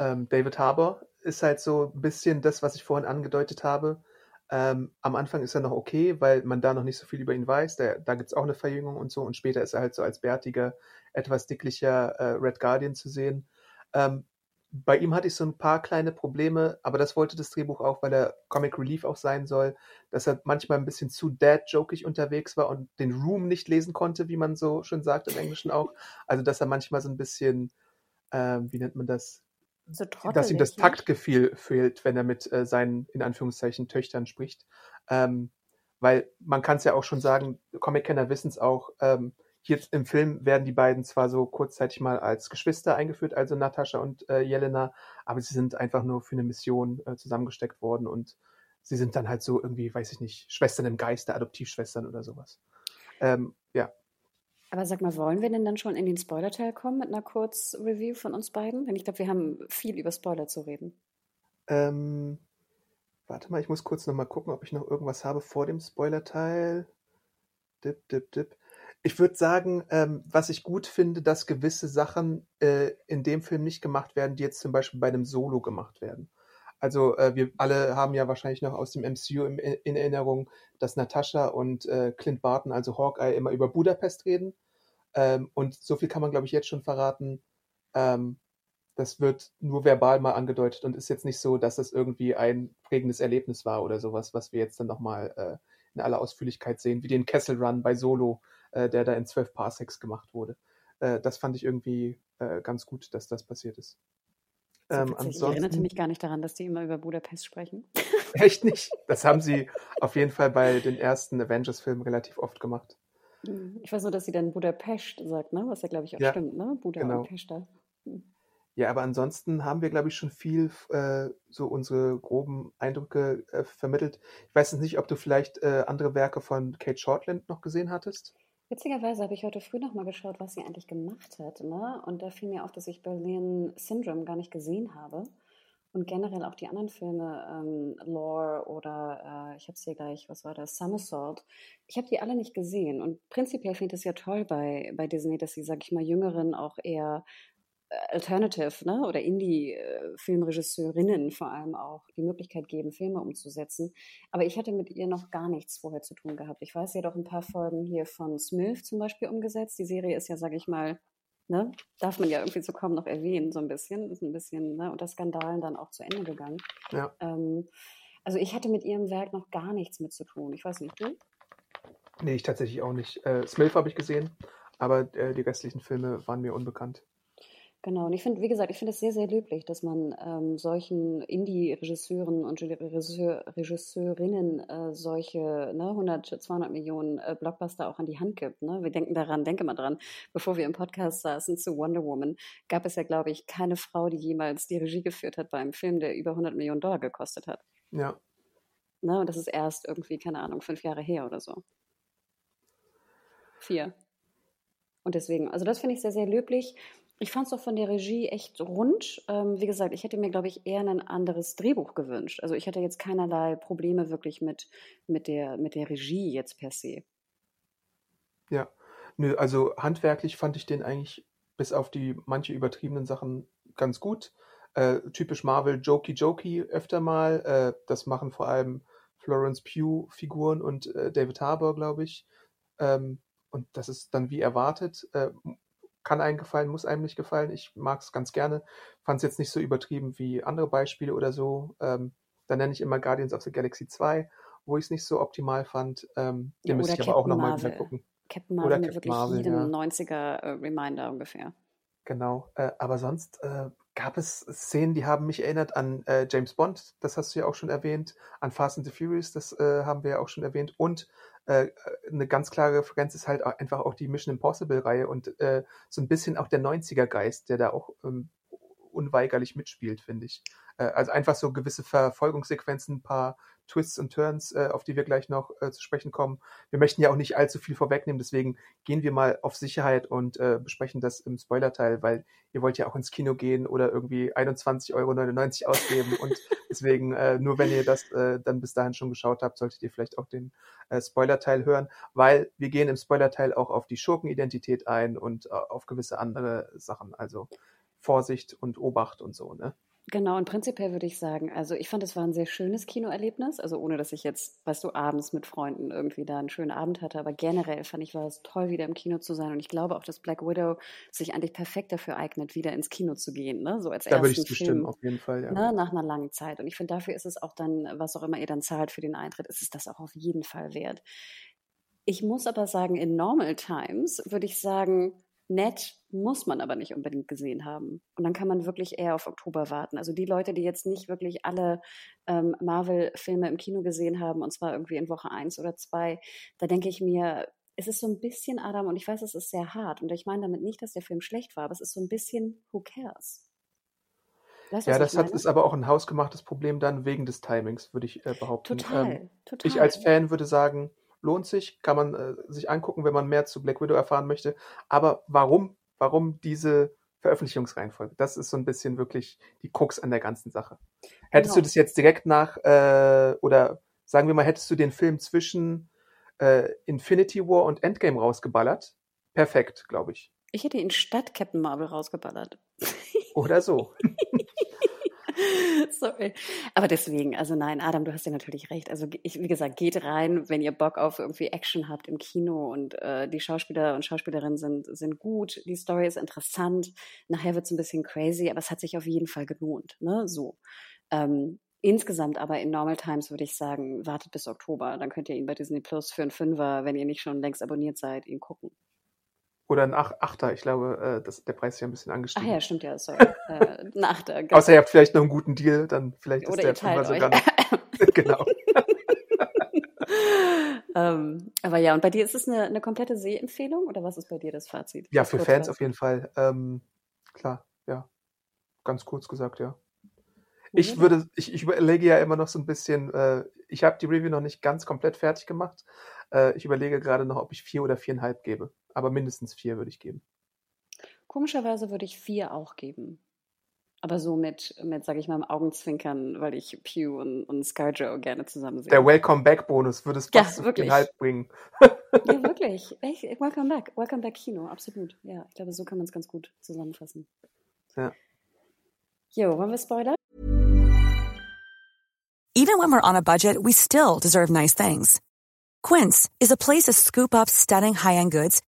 ähm, David Harbour ist halt so ein bisschen das, was ich vorhin angedeutet habe. Ähm, am Anfang ist er noch okay, weil man da noch nicht so viel über ihn weiß. Der, da gibt es auch eine Verjüngung und so. Und später ist er halt so als bärtiger, etwas dicklicher äh, Red Guardian zu sehen. Ähm, bei ihm hatte ich so ein paar kleine Probleme, aber das wollte das Drehbuch auch, weil er Comic Relief auch sein soll, dass er manchmal ein bisschen zu dad-jokig unterwegs war und den Room nicht lesen konnte, wie man so schön sagt im Englischen auch. Also, dass er manchmal so ein bisschen, ähm, wie nennt man das, So dass ihm das ne? Taktgefühl fehlt, wenn er mit äh, seinen, in Anführungszeichen, Töchtern spricht. Ähm, weil man kann es ja auch schon sagen, Comic-Kenner wissen es auch, ähm, hier im Film werden die beiden zwar so kurzzeitig mal als Geschwister eingeführt, also Natascha und äh, Jelena, aber sie sind einfach nur für eine Mission äh, zusammengesteckt worden und sie sind dann halt so irgendwie, weiß ich nicht, Schwestern im Geiste, Adoptivschwestern oder sowas. Ähm, ja, Aber sag mal, wollen wir denn dann schon in den Spoiler-Teil kommen mit einer Kurz-Review von uns beiden? Denn ich glaube, wir haben viel über Spoiler zu reden. Ähm, warte mal, ich muss kurz nochmal gucken, ob ich noch irgendwas habe vor dem Spoiler-Teil. Dip, dip, dip. Ich würde sagen, ähm, was ich gut finde, dass gewisse Sachen äh, in dem Film nicht gemacht werden, die jetzt zum Beispiel bei einem Solo gemacht werden. Also äh, wir alle haben ja wahrscheinlich noch aus dem MCU im, in Erinnerung, dass Natascha und äh, Clint Barton, also Hawkeye, immer über Budapest reden. Ähm, und so viel kann man, glaube ich, jetzt schon verraten. Ähm, das wird nur verbal mal angedeutet und ist jetzt nicht so, dass das irgendwie ein prägendes Erlebnis war oder sowas, was wir jetzt dann nochmal äh, in aller Ausführlichkeit sehen, wie den Kessel Run bei Solo, äh, der da in 12 Parsecs gemacht wurde. Äh, das fand ich irgendwie äh, ganz gut, dass das passiert ist. Ähm, ich erinnerte mich gar nicht daran, dass die immer über Budapest sprechen. echt nicht. Das haben sie auf jeden Fall bei den ersten Avengers-Filmen relativ oft gemacht. Hm, Ich weiß nur, dass sie dann Budapest sagt, ne? Was ja, glaube ich, auch Ja, stimmt, ne? Buda genau. und Pester. Hm. Ja, aber ansonsten haben wir, glaube ich, schon viel äh, so unsere groben Eindrücke äh, vermittelt. Ich weiß jetzt nicht, ob du vielleicht äh, andere Werke von Kate Shortland noch gesehen hattest. Witzigerweise habe ich heute früh noch mal geschaut, was sie eigentlich gemacht hat. Ne? Und da fiel mir auf, dass ich Berlin Syndrome gar nicht gesehen habe. Und generell auch die anderen Filme, ähm, Lore oder äh, ich habe es hier gleich, was war das, Somersault. Ich habe die alle nicht gesehen. Und prinzipiell finde ich es ja toll bei, bei Disney, dass sie, sag ich mal, Jüngeren auch eher Alternative ne? oder Indie-Filmregisseurinnen vor allem auch die Möglichkeit geben, Filme umzusetzen. Aber ich hatte mit ihr noch gar nichts vorher zu tun gehabt. Ich weiß, sie hat auch ein paar Folgen hier von Smilf zum Beispiel umgesetzt. Die Serie ist ja, sage ich mal, ne, darf man ja irgendwie so kaum noch erwähnen, so ein bisschen. Ist ein bisschen ne, unter Skandalen dann auch zu Ende gegangen. Ja. Ähm, also ich hatte mit ihrem Werk noch gar nichts mit zu tun. Ich weiß nicht, du? Nee, ich tatsächlich auch nicht. Äh, Smilf habe ich gesehen, aber äh, die restlichen Filme waren mir unbekannt. Genau, und ich finde, wie gesagt, ich finde es sehr, sehr löblich, dass man ähm, solchen Indie-Regisseuren und Regisseur, Regisseurinnen äh, solche ne, 100, 200 Millionen äh, Blockbuster auch an die Hand gibt. Ne? Wir denken daran, denke mal dran, bevor wir im Podcast saßen zu Wonder Woman, gab es ja, glaube ich, keine Frau, die jemals die Regie geführt hat bei einem Film, der über 100 Millionen Dollar gekostet hat. Ja, Ne? Und das ist erst irgendwie, keine Ahnung, fünf Jahre her oder so. Vier. Und deswegen, also das finde ich sehr, sehr löblich. Ich fand es auch von der Regie echt rund. Ähm, wie gesagt, ich hätte mir, glaube ich, eher ein anderes Drehbuch gewünscht. Also ich hatte jetzt keinerlei Probleme wirklich mit, mit, der, mit der Regie jetzt per se. Ja, nö, also handwerklich fand ich den eigentlich bis auf die manche übertriebenen Sachen ganz gut. Äh, typisch Marvel, jokey jokey öfter mal. Äh, das machen vor allem Florence Pugh-Figuren und äh, David Harbour, glaube ich. Ähm, und das ist dann wie erwartet. Kann einem gefallen, muss einem nicht gefallen. Ich mag es ganz gerne. Fand es jetzt nicht so übertrieben wie andere Beispiele oder so. Ähm, dann nenne ich immer Guardians of the Galaxy 2, wo ich es nicht so optimal fand. Ähm, den ja, müsste ich aber auch nochmal wieder gucken. Captain Marvel oder Captain wirklich Marvel, jedem ja. 90er-Reminder äh, ungefähr. Genau, äh, aber sonst äh, gab es Szenen, die haben mich erinnert an äh, James Bond, das hast du ja auch schon erwähnt, an Fast and the Furious, das äh, haben wir ja auch schon erwähnt und eine ganz klare Referenz ist halt einfach auch die Mission Impossible-Reihe und äh, so ein bisschen auch der 90er-Geist, der da auch ähm, unweigerlich mitspielt, finde ich. Äh, also einfach so gewisse Verfolgungssequenzen, ein paar Twists und Turns, äh, auf die wir gleich noch äh, zu sprechen kommen. Wir möchten ja auch nicht allzu viel vorwegnehmen, deswegen gehen wir mal auf Sicherheit und äh, besprechen das im Spoiler-Teil, weil ihr wollt ja auch ins Kino gehen oder irgendwie 21,99 Euro ausgeben und deswegen, äh, nur wenn ihr das äh, dann bis dahin schon geschaut habt, solltet ihr vielleicht auch den äh, Spoiler-Teil hören, weil wir gehen im Spoiler-Teil auch auf die Schurkenidentität ein und äh, auf gewisse andere Sachen, also Vorsicht und Obacht und so, ne? Genau, und prinzipiell würde ich sagen, also ich fand, es war ein sehr schönes Kinoerlebnis, also ohne, dass ich jetzt, weißt du, abends mit Freunden irgendwie da einen schönen Abend hatte, aber generell fand ich, war es toll, wieder im Kino zu sein und ich glaube auch, dass Black Widow sich eigentlich perfekt dafür eignet, wieder ins Kino zu gehen, ne? so als da würde ich zustimmen, auf jeden Fall, ja. Ne? nach einer langen Zeit und ich finde, dafür ist es auch dann, was auch immer ihr dann zahlt für den Eintritt, ist es das auch auf jeden Fall wert. Ich muss aber sagen, in Normal Times würde ich sagen, nett, muss man aber nicht unbedingt gesehen haben. Und dann kann man wirklich eher auf Oktober warten. Also die Leute, die jetzt nicht wirklich alle ähm, Marvel-Filme im Kino gesehen haben, und zwar irgendwie in Woche eins oder zwei, da denke ich mir, es ist so ein bisschen, Adam, und ich weiß, es ist sehr hart. Und ich meine damit nicht, dass der Film schlecht war, aber es ist so ein bisschen, who cares? Weißt, ja, das hat, ist aber auch ein hausgemachtes Problem dann wegen des Timings, würde ich äh, behaupten. Total, ähm, total. Ich als Fan würde sagen, lohnt sich, kann man äh, sich angucken, wenn man mehr zu Black Widow erfahren möchte. Aber warum, warum diese Veröffentlichungsreihenfolge? Das ist so ein bisschen wirklich die Krux an der ganzen Sache. Hättest genau. du das jetzt direkt nach, äh, oder sagen wir mal, hättest du den Film zwischen äh, Infinity War und Endgame rausgeballert? Perfekt, glaube ich. Ich hätte ihn statt Captain Marvel rausgeballert. Oder so. Sorry. Aber deswegen, also nein, Adam, du hast ja natürlich recht. Also ich, wie gesagt, geht rein, wenn ihr Bock auf irgendwie Action habt im Kino und äh, die Schauspieler und Schauspielerinnen sind, sind gut, die Story ist interessant. Nachher wird es ein bisschen crazy, aber es hat sich auf jeden Fall gelohnt. Ne? So. Ähm, Insgesamt aber in Normal Times würde ich sagen, wartet bis Oktober. Dann könnt ihr ihn bei Disney Plus für einen Fünfer, wenn ihr nicht schon längst abonniert seid, ihn gucken. Oder ein Achter. Ich glaube, äh, das, der Preis ist ja ein bisschen angestiegen. Ach ja, stimmt ja, sorry. äh, ein Achter. Genau. Außer ihr habt vielleicht noch einen guten Deal, dann vielleicht ist Oder der Fünfer sogar noch. genau. ähm, aber ja, und bei dir ist es eine, eine komplette Sehempfehlung oder was ist bei dir das Fazit? Ja, für Fans auf jeden Fall. Ähm, klar, ja. Ganz kurz gesagt, ja. Ich würde, ich, ich überlege ja immer noch so ein bisschen, äh, ich habe die Review noch nicht ganz komplett fertig gemacht. Äh, ich überlege gerade noch, ob ich vier oder viereinhalb gebe aber mindestens vier würde ich geben. Komischerweise würde ich vier auch geben. Aber so mit, mit sage ich mal, Augenzwinkern, weil ich Pew und, und Scarjo gerne zusammen sehe. Der Welcome Back Bonus würde es fast ja, den Halb bringen. ja, wirklich. Echt, welcome Back. Welcome Back Kino, absolut. Ja, ich glaube, so kann man es ganz gut zusammenfassen. Ja. Jo, wollen wir Spoiler? Even when we're on a budget, we still deserve nice things. Quince is a place to scoop up stunning high-end goods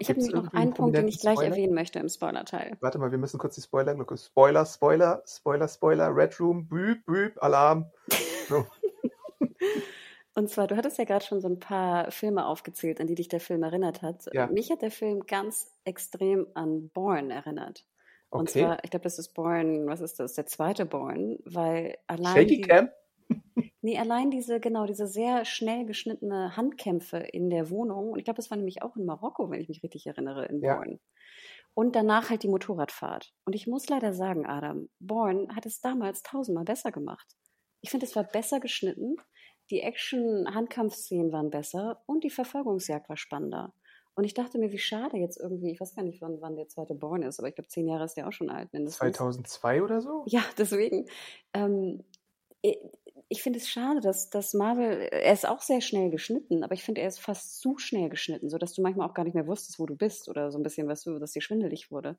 ich habe noch einen Punkt, den ich gleich Spoiler? erwähnen möchte im Spoiler-Teil. Warte mal, wir müssen kurz die Spoiler-Glocke. Spoiler, Spoiler, Spoiler, Spoiler, Red Room, Büb, Büb, Alarm. So. Und zwar, du hattest ja gerade schon so ein paar Filme aufgezählt, an die dich der Film erinnert hat. Ja. Mich hat der Film ganz extrem an Born erinnert. Und Okay. zwar, ich glaube, das ist Born, was ist das? Der zweite Born, weil allein Shaky die, Cam? Nee, allein diese, genau, diese sehr schnell geschnittene Handkämpfe in der Wohnung. Und ich glaube, das war nämlich auch in Marokko, wenn ich mich richtig erinnere, in Ja. Born. Und danach halt die Motorradfahrt. Und ich muss leider sagen, Adam, Born hat es damals tausendmal besser gemacht. Ich finde, es war besser geschnitten, die Action-Handkampfszenen waren besser und die Verfolgungsjagd war spannender. Und ich dachte mir, wie schade jetzt irgendwie, ich weiß gar nicht, wann, wann der zweite Born ist, aber ich glaube, zehn Jahre ist der auch schon alt mindestens. 2002 oder so? Ja, deswegen. Ähm, ich finde es schade, dass, dass Marvel, er ist auch sehr schnell geschnitten, aber ich finde, er ist fast zu schnell geschnitten, sodass du manchmal auch gar nicht mehr wusstest, wo du bist oder so ein bisschen, weißt du, dass dir schwindelig wurde.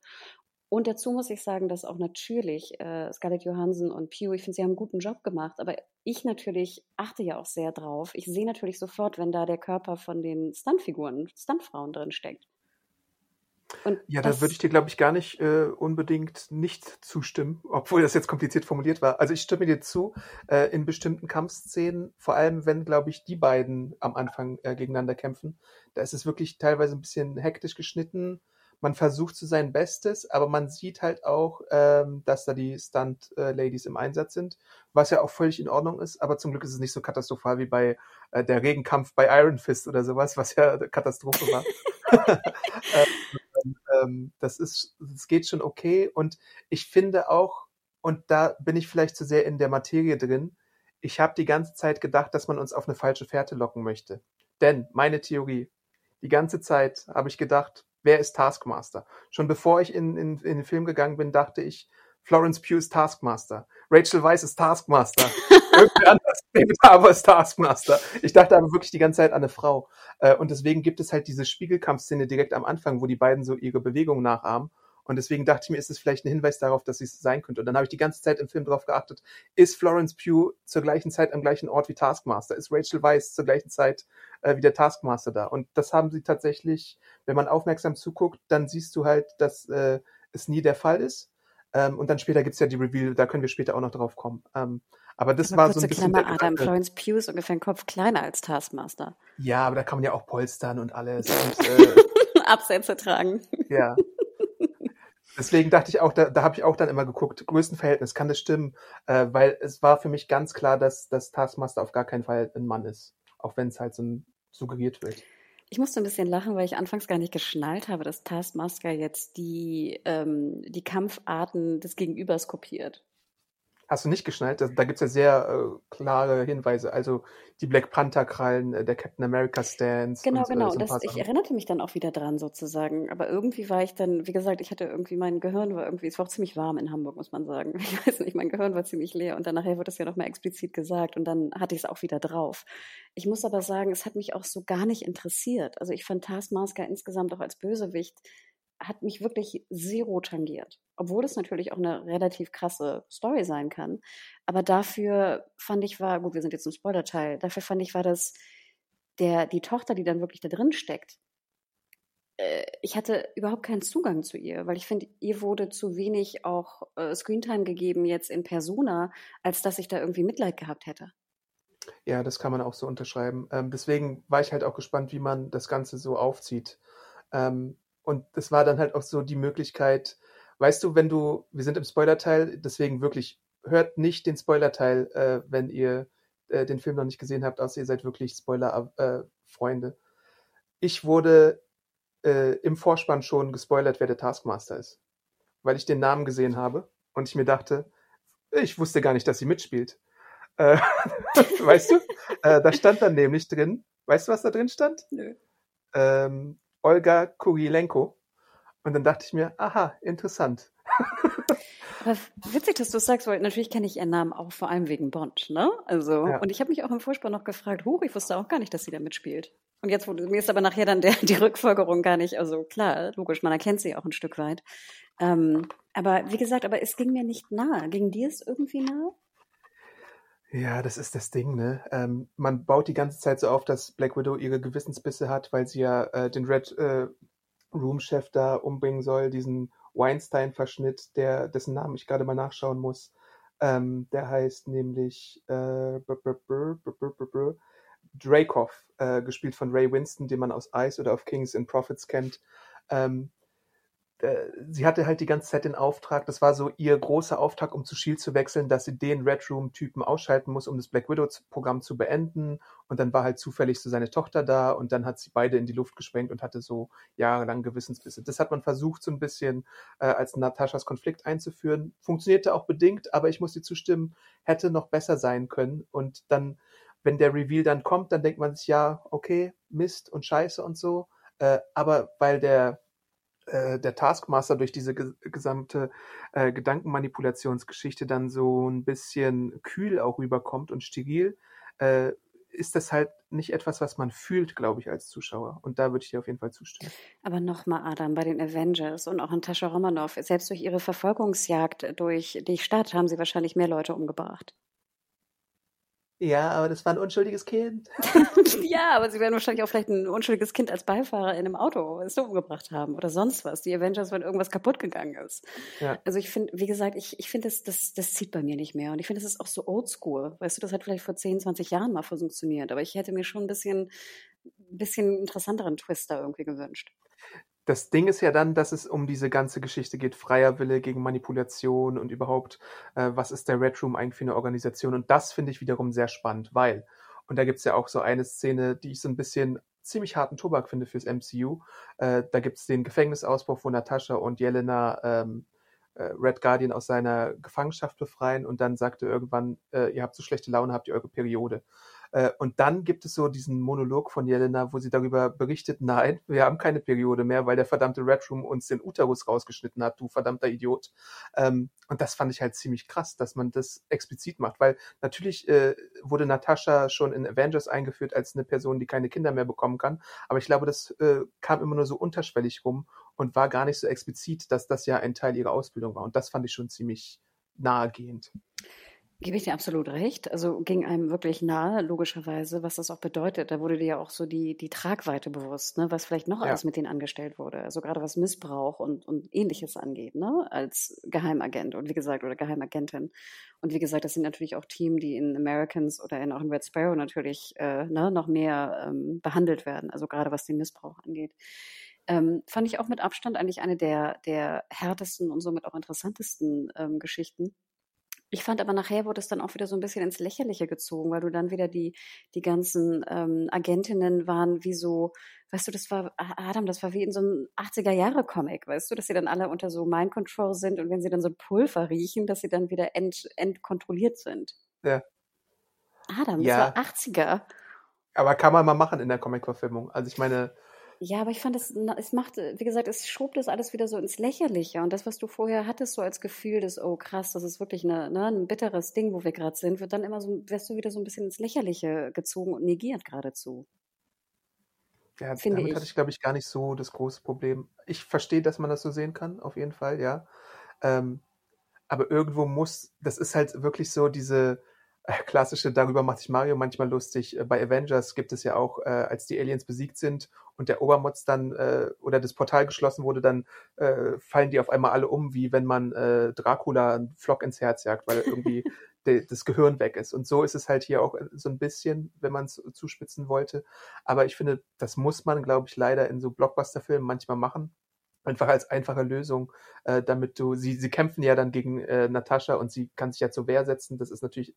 Und dazu muss ich sagen, dass auch natürlich äh, Scarlett Johansson und Pugh, ich finde, sie haben einen guten Job gemacht, aber ich natürlich achte ja auch sehr drauf. Ich sehe natürlich sofort, wenn da der Körper von den Stuntfiguren, Stuntfrauen drin steckt. Und Ja, da würde ich dir, glaube ich, gar nicht äh, unbedingt nicht zustimmen, obwohl das jetzt kompliziert formuliert war. Also ich stimme dir zu, äh, in bestimmten Kampfszenen, vor allem wenn, glaube ich, die beiden am Anfang äh, gegeneinander kämpfen, da ist es wirklich teilweise ein bisschen hektisch geschnitten. Man versucht zu sein Bestes, aber man sieht halt auch, ähm, dass da die Stunt-Ladies im Einsatz sind, was ja auch völlig in Ordnung ist, aber zum Glück ist es nicht so katastrophal wie bei äh, der Regenkampf bei Iron Fist oder sowas, was ja eine Katastrophe war. ähm, das ist, das geht schon okay. Und ich finde auch, und da bin ich vielleicht zu sehr in der Materie drin, ich habe die ganze Zeit gedacht, dass man uns auf eine falsche Fährte locken möchte. Denn meine Theorie, die ganze Zeit habe ich gedacht, wer ist Taskmaster? Schon bevor ich in, in, in den Film gegangen bin, dachte ich, Florence Pugh ist Taskmaster. Rachel Weisz ist Taskmaster. Irgendwer ist Taskmaster. Ich dachte aber wirklich die ganze Zeit an eine Frau. Äh, Und deswegen gibt es halt diese Spiegelkampfszene direkt am Anfang, wo die beiden so ihre Bewegungen nachahmen. Und deswegen dachte ich mir, ist es vielleicht ein Hinweis darauf, dass sie es sein könnte. Und dann habe ich die ganze Zeit im Film darauf geachtet, ist Florence Pugh zur gleichen Zeit am gleichen Ort wie Taskmaster? Ist Rachel Weisz zur gleichen Zeit äh, wie der Taskmaster da? Und das haben sie tatsächlich, wenn man aufmerksam zuguckt, dann siehst du halt, dass äh, es nie der Fall ist. Ähm, und dann später gibt's ja die Reveal, da können wir später auch noch drauf kommen. Ähm, aber das aber war so ein bisschen Klammer, Adam. Florence Pugh ist ungefähr einen Kopf kleiner als Taskmaster. Ja, aber da kann man ja auch polstern und alles. Und, äh, Absätze tragen. Ja. Deswegen dachte ich auch, da, da habe ich auch dann immer geguckt, Größenverhältnis, kann das stimmen? Äh, weil es war für mich ganz klar, dass das Taskmaster auf gar keinen Fall ein Mann ist. Auch wenn es halt so ein, suggeriert wird. Ich musste ein bisschen lachen, weil ich anfangs gar nicht geschnallt habe, dass Taskmaster jetzt die, ähm, die Kampfarten des Gegenübers kopiert. Hast du nicht geschnallt? Da, da gibt's ja sehr äh, klare Hinweise. Also die Black Panther-Krallen, äh, der Captain America Stance. Genau, und, äh, genau. so ein Das, paar ich erinnerte mich dann auch wieder dran sozusagen. Aber irgendwie war ich dann, wie gesagt, ich hatte irgendwie, mein Gehirn war irgendwie, es war auch ziemlich warm in Hamburg, muss man sagen. Ich weiß nicht, mein Gehirn war ziemlich leer und dann nachher wurde es ja nochmal explizit gesagt und dann hatte ich es auch wieder drauf. Ich muss aber sagen, es hat mich auch so gar nicht interessiert. Also ich fand Taskmaster insgesamt auch als Bösewicht hat mich wirklich zero tangiert. Obwohl es natürlich auch eine relativ krasse Story sein kann. Aber dafür fand ich war, gut, wir sind jetzt im Spoiler-Teil, dafür fand ich war das, der, die Tochter, die dann wirklich da drin steckt, äh, ich hatte überhaupt keinen Zugang zu ihr, weil ich finde, ihr wurde zu wenig auch äh, Screentime gegeben jetzt in Persona, als dass ich da irgendwie Mitleid gehabt hätte. Ja, das kann man auch so unterschreiben. Ähm, deswegen war ich halt auch gespannt, wie man das Ganze so aufzieht. Ähm, und das war dann halt auch so die Möglichkeit, weißt du, wenn du, wir sind im Spoilerteil, deswegen wirklich hört nicht den Spoilerteil, äh, wenn ihr äh, den Film noch nicht gesehen habt, außer ihr seid wirklich Spoiler-Freunde. ich wurde äh, im Vorspann schon gespoilert, wer der Taskmaster ist, weil ich den Namen gesehen habe und ich mir dachte, ich wusste gar nicht, dass sie mitspielt. Äh, weißt du? Äh, da stand dann nämlich drin, weißt du, was da drin stand? Nö. Ähm, Olga Kurilenko. Und dann dachte ich mir, aha, interessant. Aber witzig, dass du es sagst, weil natürlich kenne ich ihren Namen auch vor allem wegen Bond, ne? Also, Ja. und ich habe mich auch im Vorspann noch gefragt, huch, ich wusste auch gar nicht, dass sie da mitspielt. Und jetzt wurde, mir ist aber nachher dann der, die Rückfolgerung gar nicht, also klar, logisch, man erkennt sie auch ein Stück weit. Ähm, aber wie gesagt, aber es ging mir nicht nahe. Ging dir es irgendwie nahe? Ja, das ist das Ding, ne? Ähm, man baut die ganze Zeit so auf, dass Black Widow ihre Gewissensbisse hat, weil sie ja äh, den Red äh, Room-Chef da umbringen soll, diesen Weinstein-Verschnitt, der, dessen Namen ich gerade mal nachschauen muss. Ähm, der heißt nämlich äh, Dreykov, äh, gespielt von Ray Winston, den man aus Ice oder auf Kings and Profits kennt. Ähm, äh, sie hatte halt die ganze Zeit den Auftrag, das war so ihr großer Auftrag, um zu Shield zu wechseln, dass sie den Red Room-Typen ausschalten muss, um das Black Widow-Programm zu beenden. Und dann war halt zufällig so seine Tochter da und dann hat sie beide in die Luft gesprengt und hatte so jahrelang Gewissensbisse. Das hat man versucht, so ein bisschen äh, als Nataschas Konflikt einzuführen. Funktionierte auch bedingt, aber ich muss dir zustimmen, hätte noch besser sein können. Und dann, wenn der Reveal dann kommt, dann denkt man sich, ja, okay, Mist und Scheiße und so. Äh, aber weil der äh, der Taskmaster durch diese gesamte äh, Gedankenmanipulationsgeschichte dann so ein bisschen kühl auch rüberkommt und steril, äh, ist das halt nicht etwas, was man fühlt, glaube ich, als Zuschauer. Und da würde ich dir auf jeden Fall zustimmen. Aber nochmal, Adam, bei den Avengers und auch Natascha Romanoff, selbst durch ihre Verfolgungsjagd durch die Stadt haben sie wahrscheinlich mehr Leute umgebracht. Ja, aber das war ein unschuldiges Kind. ja, aber sie werden wahrscheinlich auch vielleicht ein unschuldiges Kind als Beifahrer in einem Auto umgebracht haben oder sonst was. Die Avengers, wenn irgendwas kaputt gegangen ist. Ja. Also ich finde, wie gesagt, ich, ich finde, das, das, das zieht bei mir nicht mehr. Und ich finde, das ist auch so oldschool. Weißt du, das hat vielleicht vor 10, 20 Jahren mal funktioniert. Aber ich hätte mir schon ein bisschen, bisschen interessanteren Twist da irgendwie gewünscht das Ding ist ja dann, dass es um diese ganze Geschichte geht, freier Wille gegen Manipulation und überhaupt, äh, was ist der Red Room eigentlich für eine Organisation? Und das finde ich wiederum sehr spannend, weil, und da gibt's ja auch so eine Szene, die ich so ein bisschen ziemlich harten Tobak finde fürs MCU. Äh, da gibt's den Gefängnisausbruch, wo Natascha und Jelena ähm, äh, Red Guardian aus seiner Gefangenschaft befreien und dann sagte irgendwann, äh, ihr habt so schlechte Laune, habt ihr eure Periode. Äh, und dann gibt es so diesen Monolog von Jelena, wo sie darüber berichtet, nein, wir haben keine Periode mehr, weil der verdammte Red Room uns den Uterus rausgeschnitten hat, du verdammter Idiot. Ähm, und das fand ich halt ziemlich krass, dass man das explizit macht, weil natürlich äh, wurde Natascha schon in Avengers eingeführt als eine Person, die keine Kinder mehr bekommen kann, aber ich glaube, das äh, kam immer nur so unterschwellig rum und war gar nicht so explizit, dass das ja ein Teil ihrer Ausbildung war. Und das fand ich schon ziemlich nahegehend. Gebe ich dir absolut recht. Also ging einem wirklich nahe, logischerweise, was das auch bedeutet. Da wurde dir ja auch so die, die Tragweite bewusst, ne? was vielleicht noch ja. alles mit denen angestellt wurde. Also gerade was Missbrauch und, und ähnliches angeht, ne? als Geheimagent und wie gesagt, oder Geheimagentin. Und wie gesagt, das sind natürlich auch Team, die in Americans oder in, auch in Red Sparrow natürlich äh, ne, noch mehr ähm, behandelt werden. Also gerade was den Missbrauch angeht. Ähm, fand ich auch mit Abstand eigentlich eine der, der härtesten und somit auch interessantesten ähm, Geschichten ich fand aber nachher wurde es dann auch wieder so ein bisschen ins Lächerliche gezogen, weil du dann wieder die, die ganzen ähm, Agentinnen waren wie so, weißt du, das war, Adam, das war wie in so einem 80er-Jahre-Comic, weißt du, dass sie dann alle unter so Mind Control sind und wenn sie dann so Pulver riechen, dass sie dann wieder ent, entkontrolliert sind. Ja. Adam, das ja. war 80er. Aber kann man mal machen in der Comic-Verfilmung. Also ich meine, ja, aber ich fand es, es macht, wie gesagt, es schob das alles wieder so ins Lächerliche. Und das, was du vorher hattest, so als Gefühl des, oh krass, das ist wirklich eine, ne, ein bitteres Ding, wo wir gerade sind, wird dann immer so, wirst du wieder so ein bisschen ins Lächerliche gezogen und negiert geradezu. Ja, Finde damit ich. hatte ich, glaube ich, gar nicht so das große Problem. Ich verstehe, dass man das so sehen kann, auf jeden Fall, ja. Ähm, aber irgendwo muss, das ist halt wirklich so diese, klassische, darüber macht sich Mario manchmal lustig. Äh, bei Avengers gibt es ja auch, äh, als die Aliens besiegt sind und der Obermotz dann äh, oder das Portal geschlossen wurde, dann äh, fallen die auf einmal alle um, wie wenn man äh, Dracula einen Flock ins Herz jagt, weil irgendwie de, das Gehirn weg ist. Und so ist es halt hier auch äh, so ein bisschen, wenn man es zuspitzen wollte. Aber ich finde, das muss man, glaube ich, leider in so Blockbuster-Filmen manchmal machen einfach als einfache Lösung, äh, damit du, sie, sie kämpfen ja dann gegen äh, Natascha und sie kann sich ja zur Wehr setzen. Das ist natürlich,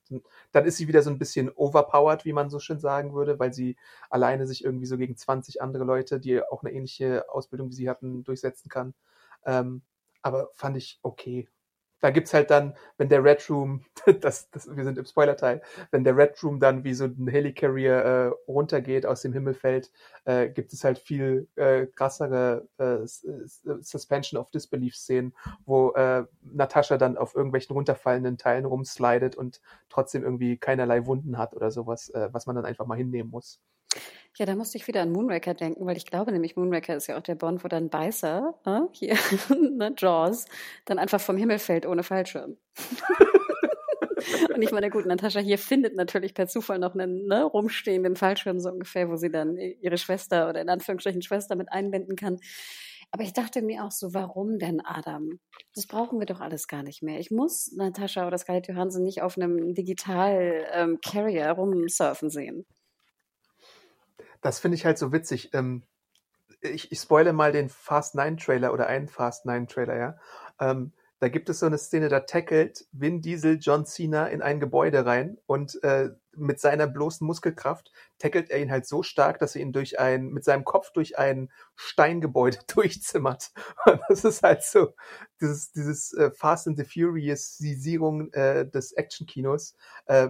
dann ist sie wieder so ein bisschen overpowered, wie man so schön sagen würde, weil sie alleine sich irgendwie so gegen 20 andere Leute, die auch eine ähnliche Ausbildung wie sie hatten, durchsetzen kann. Ähm, aber fand ich okay da gibt's halt dann, wenn der Red Room, das, das, wir sind im Spoiler-Teil, wenn der Red Room dann wie so ein Helicarrier äh, runtergeht, aus dem Himmel fällt, äh, gibt es halt viel äh, krassere äh, Suspension of Disbelief-Szenen, wo äh, Natascha dann auf irgendwelchen runterfallenden Teilen rumslidet und trotzdem irgendwie keinerlei Wunden hat oder sowas, äh, was man dann einfach mal hinnehmen muss. Ja, da musste ich wieder an Moonraker denken, weil ich glaube nämlich, Moonraker ist ja auch der Bond, wo dann Beißer, äh, hier, ne, Jaws, dann einfach vom Himmel fällt ohne Fallschirm. Und ich meine, gut, Natascha hier findet natürlich per Zufall noch einen ne, rumstehenden Fallschirm so ungefähr, wo sie dann ihre Schwester oder in Anführungsstrichen Schwester mit einbinden kann. Aber ich dachte mir auch so, warum denn Adam? Das brauchen wir doch alles gar nicht mehr. Ich muss Natascha oder Scarlett Johansson nicht auf einem Digital-Carrier ähm, rumsurfen sehen das finde ich halt so witzig. Ähm, ich, ich spoile mal den Fast 9 Trailer oder einen Fast 9 Trailer, ja. Ähm, da gibt es so eine Szene, da tackelt Vin Diesel John Cena in ein Gebäude rein und äh, mit seiner bloßen Muskelkraft tackelt er ihn halt so stark, dass er ihn durch ein, mit seinem Kopf durch ein Steingebäude durchzimmert. Und das ist halt so dieses, dieses äh, Fast and the Furious-Sisierung äh, des Actionkinos, äh,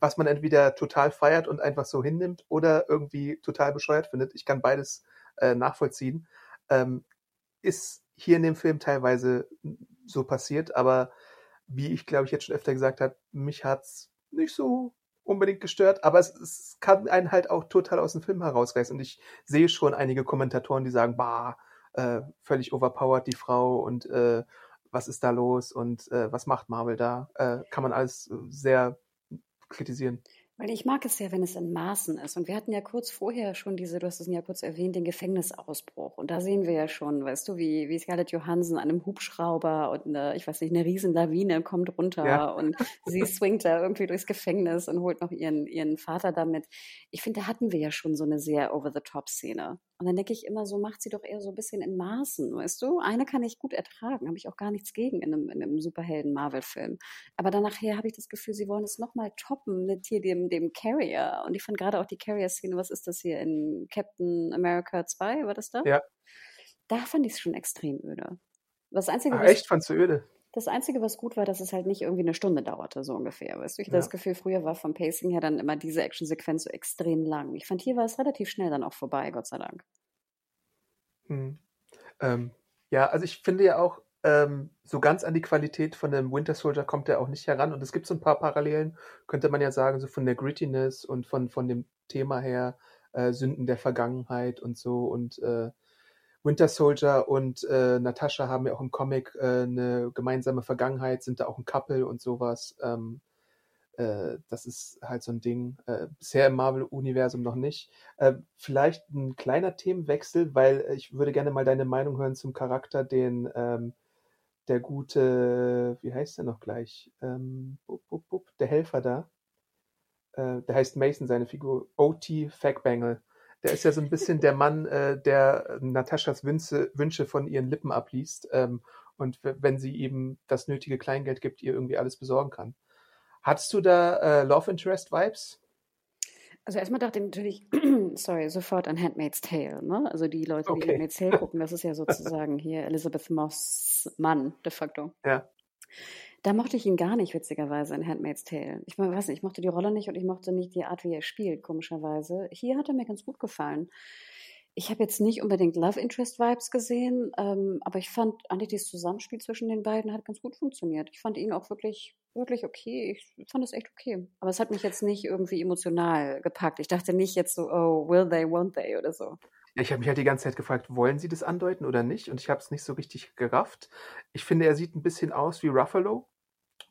was man entweder total feiert und einfach so hinnimmt oder irgendwie total bescheuert findet. Ich kann beides äh, nachvollziehen. Ähm, ist hier in dem Film teilweise so passiert, aber wie ich glaube ich jetzt schon öfter gesagt habe, mich hat's nicht so unbedingt gestört, aber es, es kann einen halt auch total aus dem Film herausreißen und ich sehe schon einige Kommentatoren, die sagen, bah, äh, völlig overpowered die Frau und äh, was ist da los und äh, was macht Marvel da? Äh, kann man alles sehr kritisieren. Weil ich mag es ja, wenn es in Maßen ist. Und wir hatten ja kurz vorher schon diese, du hast es ja kurz erwähnt, den Gefängnisausbruch. Und da sehen wir ja schon, weißt du, wie, wie Scarlett Johansson an einem Hubschrauber und eine, ich weiß nicht, eine Riesenlawine kommt runter ja. und sie swingt da irgendwie durchs Gefängnis und holt noch ihren, ihren Vater damit. Ich finde, da hatten wir ja schon so eine sehr over-the-top-Szene. Und dann denke ich immer, so macht sie doch eher so ein bisschen in Maßen, weißt du? Eine kann ich gut ertragen, habe ich auch gar nichts gegen in einem, in einem Superhelden-Marvel-Film. Aber dann nachher habe ich das Gefühl, sie wollen es nochmal toppen mit hier dem, dem Carrier. Und ich fand gerade auch die Carrier-Szene, was ist das hier in Captain America 2, war das da? Ja. Da fand ich es schon extrem öde. Das Einzige, Ach, echt, fandst du öde? Das Einzige, was gut war, dass es halt nicht irgendwie eine Stunde dauerte, so ungefähr. Weißt du, ich hatte ja. das Gefühl, früher war vom Pacing her dann immer diese Actionsequenz so extrem lang. Ich fand, hier war es relativ schnell dann auch vorbei, Gott sei Dank. Hm. Ähm, ja, also ich finde ja auch, ähm, so ganz an die Qualität von dem Winter Soldier kommt er auch nicht heran. Und es gibt so ein paar Parallelen, könnte man ja sagen, so von der Grittiness und von, von dem Thema her, äh, Sünden der Vergangenheit und so. Und äh, Winter Soldier und äh, Natascha haben ja auch im Comic äh, eine gemeinsame Vergangenheit, sind da auch ein Couple und sowas. Ähm, äh, das ist halt so ein Ding. Äh, bisher im Marvel-Universum noch nicht. Äh, vielleicht ein kleiner Themenwechsel, weil ich würde gerne mal deine Meinung hören zum Charakter, den ähm, der gute, wie heißt der noch gleich? Ähm, bup, bup, bup, der Helfer da. Äh, der heißt Mason, seine Figur. O.T. Fagbangle der ist ja so ein bisschen der Mann, äh, der Nataschas Wünsche, Wünsche von ihren Lippen abliest ähm, und wenn sie ihm das nötige Kleingeld gibt, ihr irgendwie alles besorgen kann. Hattest du da äh, Love Interest Vibes? Also erstmal dachte ich natürlich, sorry, sofort an Handmaid's Tale, ne? Also die Leute, okay. die Handmaid's Tale gucken, das ist ja sozusagen hier Elizabeth Moss Mann de facto. Ja. Da mochte ich ihn gar nicht, witzigerweise, in Handmaid's Tale. Ich weiß nicht, ich mochte die Rolle nicht und ich mochte nicht die Art, wie er spielt, komischerweise. Hier hat er mir ganz gut gefallen. Ich habe jetzt nicht unbedingt Love Interest Vibes gesehen, ähm, aber ich fand eigentlich das Zusammenspiel zwischen den beiden hat ganz gut funktioniert. Ich fand ihn auch wirklich, wirklich okay. Ich fand es echt okay. Aber es hat mich jetzt nicht irgendwie emotional gepackt. Ich dachte nicht jetzt so, oh, will they, won't they oder so. Ich habe mich halt die ganze Zeit gefragt, wollen sie das andeuten oder nicht? Und ich habe es nicht so richtig gerafft. Ich finde, er sieht ein bisschen aus wie Ruffalo.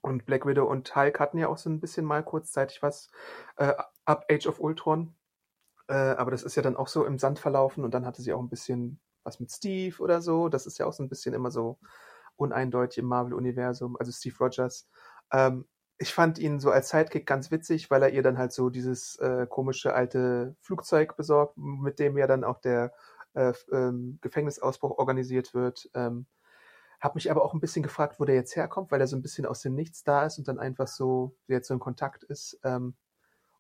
Und Black Widow und Hulk hatten ja auch so ein bisschen mal kurzzeitig was äh, ab Age of Ultron. Äh, aber das ist ja dann auch so im Sand verlaufen und dann hatte sie auch ein bisschen was mit Steve oder so. Das ist ja auch so ein bisschen immer so uneindeutig im Marvel-Universum, also Steve Rogers. Ähm, ich fand ihn so als Sidekick ganz witzig, weil er ihr dann halt so dieses äh, komische alte Flugzeug besorgt, mit dem ja dann auch der äh, ähm, Gefängnisausbruch organisiert wird. Ähm, habe mich aber auch ein bisschen gefragt, wo der jetzt herkommt, weil er so ein bisschen aus dem Nichts da ist und dann einfach so jetzt so in Kontakt ist. Ähm,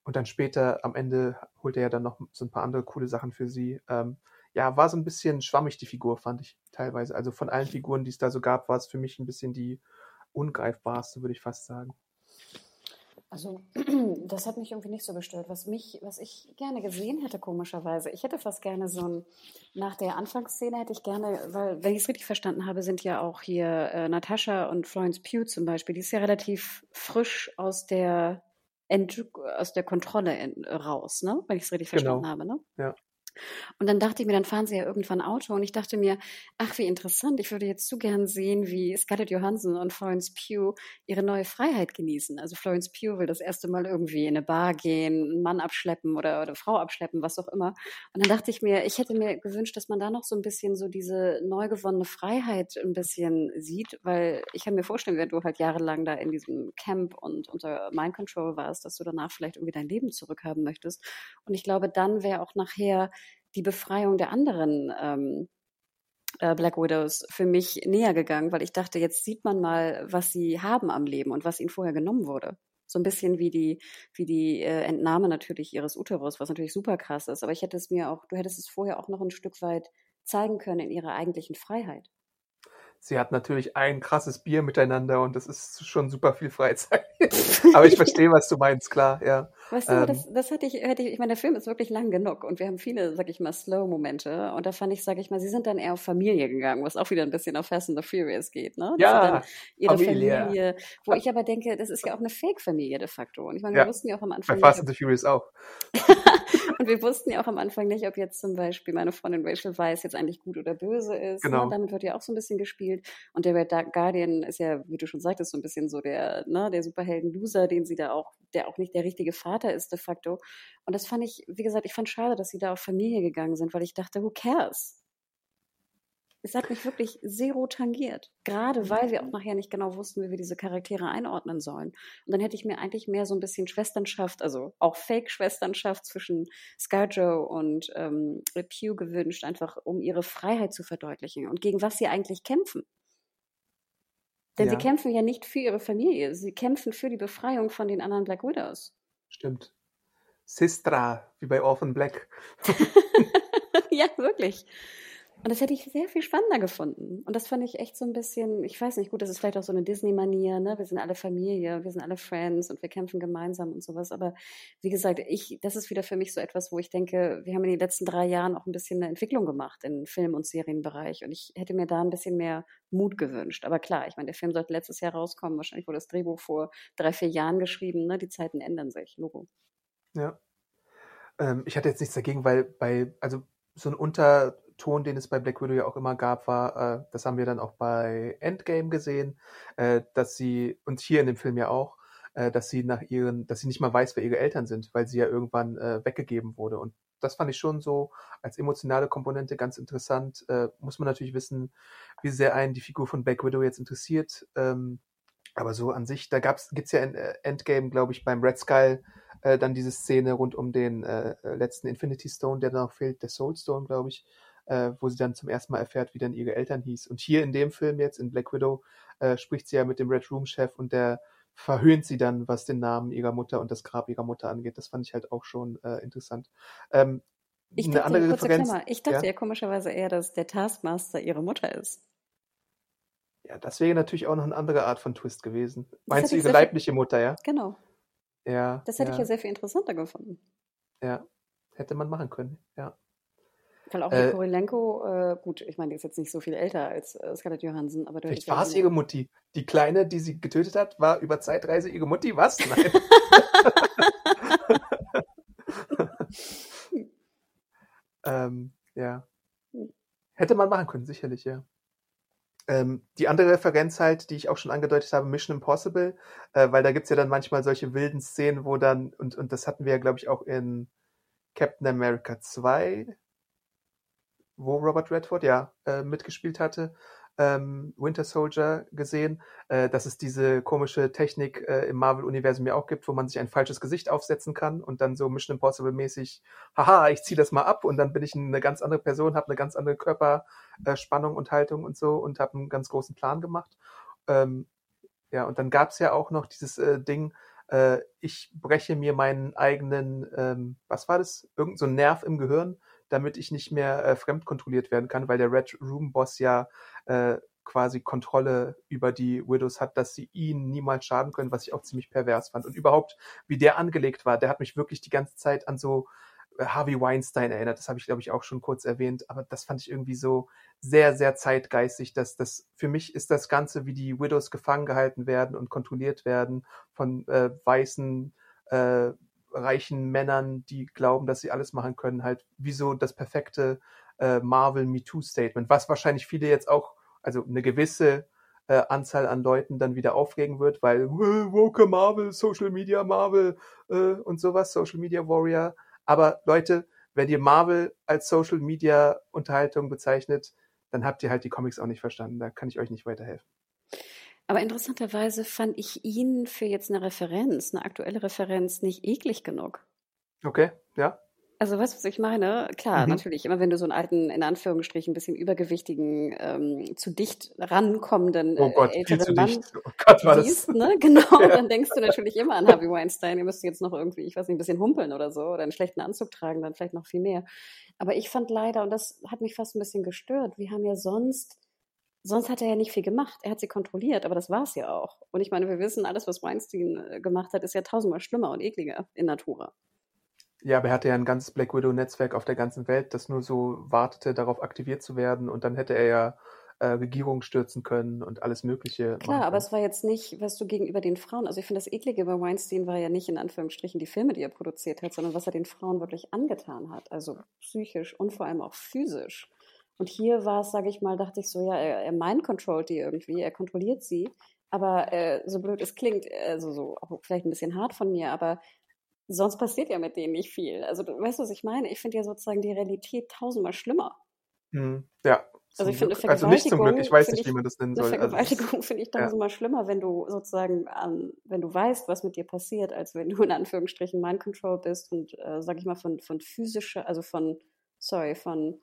und dann später am Ende holt er ja dann noch so ein paar andere coole Sachen für sie. Ähm, ja, war so ein bisschen schwammig die Figur, fand ich teilweise. Also von allen Figuren, die es da so gab, war es für mich ein bisschen die ungreifbarste, würde ich fast sagen. Also das hat mich irgendwie nicht so gestört. Was mich, was ich gerne gesehen hätte, komischerweise, ich hätte fast gerne so ein, nach der Anfangsszene hätte ich gerne, weil, wenn ich es richtig verstanden habe, sind ja auch hier äh, Natascha und Florence Pugh zum Beispiel, die ist ja relativ frisch aus der aus der Kontrolle in, raus, ne? Wenn ich es richtig genau. verstanden habe, ne? Ja. Und dann dachte ich mir, dann fahren sie ja irgendwann Auto und ich dachte mir, ach, wie interessant, ich würde jetzt zu gern sehen, wie Scarlett Johansson und Florence Pugh ihre neue Freiheit genießen. Also Florence Pugh will das erste Mal irgendwie in eine Bar gehen, einen Mann abschleppen oder, oder Frau abschleppen, was auch immer. Und dann dachte ich mir, ich hätte mir gewünscht, dass man da noch so ein bisschen so diese neu gewonnene Freiheit ein bisschen sieht, weil ich kann mir vorstellen, wenn du halt jahrelang da in diesem Camp und unter Mind Control warst, dass du danach vielleicht irgendwie dein Leben zurückhaben möchtest. Und ich glaube, dann wäre auch nachher die Befreiung der anderen ähm, äh, Black Widows für mich näher gegangen, weil ich dachte, jetzt sieht man mal, was sie haben am Leben und was ihnen vorher genommen wurde. So ein bisschen wie die, wie die äh, Entnahme natürlich ihres Uterus, was natürlich super krass ist. Aber ich hätte es mir auch, du hättest es vorher auch noch ein Stück weit zeigen können in ihrer eigentlichen Freiheit sie hat natürlich ein krasses Bier miteinander und das ist schon super viel Freizeit. Aber ich verstehe, was du meinst, klar, ja. Weißt du, ähm, das, das hatte ich, hätte ich, ich meine, der Film ist wirklich lang genug und wir haben viele, sag ich mal, Slow-Momente und da fand ich, sag ich mal, sie sind dann eher auf Familie gegangen, was auch wieder ein bisschen auf Fast and the Furious geht, ne? Ja, ihre Familie. Familie. Wo ich aber denke, das ist ja auch eine Fake-Familie de facto und ich meine, wir wussten ja auch am Anfang. Bei Fast and the Furious auch. und wir wussten ja auch am Anfang nicht, ob jetzt zum Beispiel meine Freundin Rachel Weiss jetzt eigentlich gut oder böse ist. Ne? Genau. Ne? Damit wird ja auch so ein bisschen gespielt und der Red Guardian ist ja, wie du schon sagtest, so ein bisschen so der, ne, der Superhelden-Loser, den sie da auch, der auch nicht der richtige Vater ist de facto. Und das fand ich, wie gesagt, ich fand schade, dass sie da auf Familie gegangen sind, weil ich dachte, who cares? Es hat mich wirklich zero tangiert. Gerade weil wir auch nachher nicht genau wussten, wie wir diese Charaktere einordnen sollen. Und dann hätte ich mir eigentlich mehr so ein bisschen Schwesternschaft, also auch Fake-Schwesternschaft zwischen Scarjo und ähm, Pew gewünscht, einfach um ihre Freiheit zu verdeutlichen und gegen was sie eigentlich kämpfen. Denn ja. sie kämpfen ja nicht für ihre Familie, sie kämpfen für die Befreiung von den anderen Black Widows. Stimmt. Sistra, wie bei Orphan Black. ja, wirklich. Und das hätte ich sehr viel spannender gefunden. Und das fand ich echt so ein bisschen, ich weiß nicht, gut, das ist vielleicht auch so eine Disney-Manier, ne? Wir sind alle Familie, wir sind alle Friends und wir kämpfen gemeinsam und sowas. Aber wie gesagt, ich, das ist wieder für mich so etwas, wo ich denke, wir haben in den letzten drei Jahren auch ein bisschen eine Entwicklung gemacht im Film- und Serienbereich. Und ich hätte mir da ein bisschen mehr Mut gewünscht. Aber klar, ich meine, der Film sollte letztes Jahr rauskommen. Wahrscheinlich wurde das Drehbuch vor drei, vier Jahren geschrieben. Ne? Die Zeiten ändern sich. Logo. Ja. Ähm, ich hatte jetzt nichts dagegen, weil bei, also so ein Unter, Ton, den es bei Black Widow ja auch immer gab, war, äh, das haben wir dann auch bei Endgame gesehen, äh, dass sie, und hier in dem Film ja auch, äh, dass sie nach ihren, dass sie nicht mal weiß, wer ihre Eltern sind, weil sie ja irgendwann äh, weggegeben wurde. Und das fand ich schon so als emotionale Komponente ganz interessant. Äh, muss man natürlich wissen, wie sehr einen die Figur von Black Widow jetzt interessiert. Ähm, aber so an sich, da gab's, gibt's ja in äh, Endgame, glaube ich, beim Red Skull äh, dann diese Szene rund um den äh, letzten Infinity Stone, der da noch fehlt, der Soul Stone, glaube ich, äh, wo sie dann zum ersten Mal erfährt, wie dann ihre Eltern hieß. Und hier in dem Film jetzt, in Black Widow, äh, spricht sie ja mit dem Red Room-Chef und der verhöhnt sie dann, was den Namen ihrer Mutter und das Grab ihrer Mutter angeht. Das fand ich halt auch schon äh, interessant. Ähm, ich eine dachte, andere Referenz. Ich dachte ja? ja komischerweise eher, dass der Taskmaster ihre Mutter ist. Ja, das wäre natürlich auch noch eine andere Art von Twist gewesen. Meinst du ihre leibliche Mutter, ja? Genau. Ja. Das hätte ja. ich ja sehr viel interessanter gefunden. Ja, hätte man machen können, ja. Weil auch äh, Korilenko, äh, gut, ich meine, die ist jetzt nicht so viel älter als äh, Scarlett Johansson, aber Vielleicht war es ihre Mutti. Die Kleine, die sie getötet hat, war über Zeitreise ihre Mutti. Was? Nein. ähm, ja. Hätte man machen können, sicherlich, ja. Ähm, die andere Referenz halt, die ich auch schon angedeutet habe, Mission Impossible, äh, weil da gibt's ja dann manchmal solche wilden Szenen, wo dann, und, und das hatten wir ja, glaube ich, auch in Captain America 2, wo Robert Redford ja äh, mitgespielt hatte, ähm, Winter Soldier gesehen, äh, dass es diese komische Technik äh, im Marvel-Universum ja auch gibt, wo man sich ein falsches Gesicht aufsetzen kann und dann so Mission Impossible-mäßig, haha, ich ziehe das mal ab und dann bin ich eine ganz andere Person, habe eine ganz andere Körperspannung äh, und Haltung und so und habe einen ganz großen Plan gemacht. Ähm, ja, und dann gab's ja auch noch dieses äh, Ding, äh, ich breche mir meinen eigenen, ähm, was war das, irgend so ein Nerv im Gehirn, damit ich nicht mehr äh, fremdkontrolliert werden kann, weil der Red Room Boss ja äh, quasi Kontrolle über die Widows hat, dass sie ihnen niemals schaden können, was ich auch ziemlich pervers fand. Und überhaupt, wie der angelegt war, der hat mich wirklich die ganze Zeit an so äh, Harvey Weinstein erinnert. Das habe ich, glaube ich, auch schon kurz erwähnt. Aber das fand ich irgendwie so sehr, sehr zeitgeistig, dass das für mich ist das Ganze, wie die Widows gefangen gehalten werden und kontrolliert werden von äh, weißen äh, reichen Männern, die glauben, dass sie alles machen können, halt wie so das perfekte äh, Marvel MeToo-Statement, was wahrscheinlich viele jetzt auch, also eine gewisse äh, Anzahl an Leuten dann wieder aufregen wird, weil woke Marvel, Social Media Marvel äh, und sowas, Social Media Warrior. Aber Leute, wenn ihr Marvel als Social Media Unterhaltung bezeichnet, dann habt ihr halt die Comics auch nicht verstanden. Da kann ich euch nicht weiterhelfen. Aber interessanterweise fand ich ihn für jetzt eine Referenz, eine aktuelle Referenz, nicht eklig genug. Okay, ja. Also weißt du, was ich meine? Klar, Mhm. natürlich, immer wenn du so einen alten, in Anführungsstrichen, ein bisschen übergewichtigen, ähm, zu dicht rankommenden Oh äh, Gott, viel zu älteren Mann. Oh Gott, war das. siehst, ne? Genau, Ja. dann denkst du natürlich immer an Harvey Weinstein, ihr müsst jetzt noch irgendwie, ich weiß nicht, ein bisschen humpeln oder so, oder einen schlechten Anzug tragen, dann vielleicht noch viel mehr. Aber ich fand leider, und das hat mich fast ein bisschen gestört, wir haben ja sonst, sonst hat er ja nicht viel gemacht. Er hat sie kontrolliert, aber das war's ja auch. Und ich meine, wir wissen, alles, was Weinstein äh, gemacht hat, ist ja tausendmal schlimmer und ekliger in Natura. Ja, aber er hatte ja ein ganzes Black Widow-Netzwerk auf der ganzen Welt, das nur so wartete, darauf aktiviert zu werden. Und dann hätte er ja äh, Regierungen stürzen können und alles Mögliche. Klar, aber es war jetzt nicht, was du gegenüber den Frauen, also ich finde das Eklige bei Weinstein war ja nicht in Anführungsstrichen die Filme, die er produziert hat, sondern was er den Frauen wirklich angetan hat, also psychisch und vor allem auch physisch. Und hier war es, sage ich mal, dachte ich so, ja, er, er mind-controlt die irgendwie, er kontrolliert sie, aber äh, so blöd es klingt, also so auch vielleicht ein bisschen hart von mir, aber sonst passiert ja mit denen nicht viel. Also du weißt, was ich meine? Ich finde ja sozusagen die Realität tausendmal schlimmer. Hm, ja. Also ich finde Glück. Also nicht zum Glück, ich weiß Vergewaltigung nicht, wie man das nennen soll. Also Vergewaltigung finde ich ja. tausendmal schlimmer, wenn du sozusagen, ähm, wenn du weißt, was mit dir passiert, als wenn du in Anführungsstrichen Mind Control bist und, äh, sag ich mal, von, von physischer, also von, sorry, von,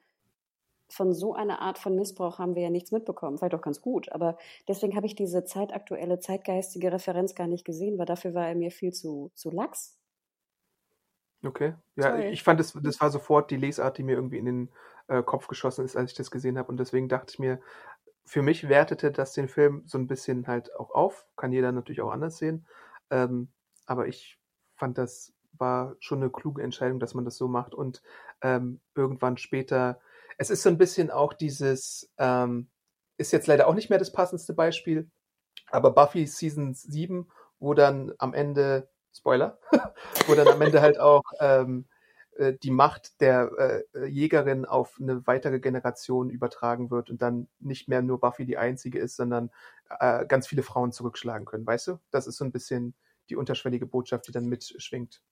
von so einer Art von Missbrauch haben wir ja nichts mitbekommen. Vielleicht auch ganz gut, aber deswegen habe ich diese zeitaktuelle, zeitgeistige Referenz gar nicht gesehen, weil dafür war er mir viel zu, zu lax. Okay. Ja, Toll. ich fand, das, das war sofort die Lesart, die mir irgendwie in den äh, Kopf geschossen ist, als ich das gesehen habe. Und deswegen dachte ich mir, für mich wertete das den Film so ein bisschen halt auch auf. Kann jeder natürlich auch anders sehen. Ähm, aber ich fand, das war schon eine kluge Entscheidung, dass man das so macht. Und ähm, irgendwann später, es ist so ein bisschen auch dieses, ähm, ist jetzt leider auch nicht mehr das passendste Beispiel, aber Buffy Season 7, wo dann am Ende, Spoiler, wo dann am Ende halt auch ähm, äh, die Macht der äh, Jägerin auf eine weitere Generation übertragen wird und dann nicht mehr nur Buffy die einzige ist, sondern äh, ganz viele Frauen zurückschlagen können, weißt du? Das ist so ein bisschen die unterschwellige Botschaft, die dann mitschwingt.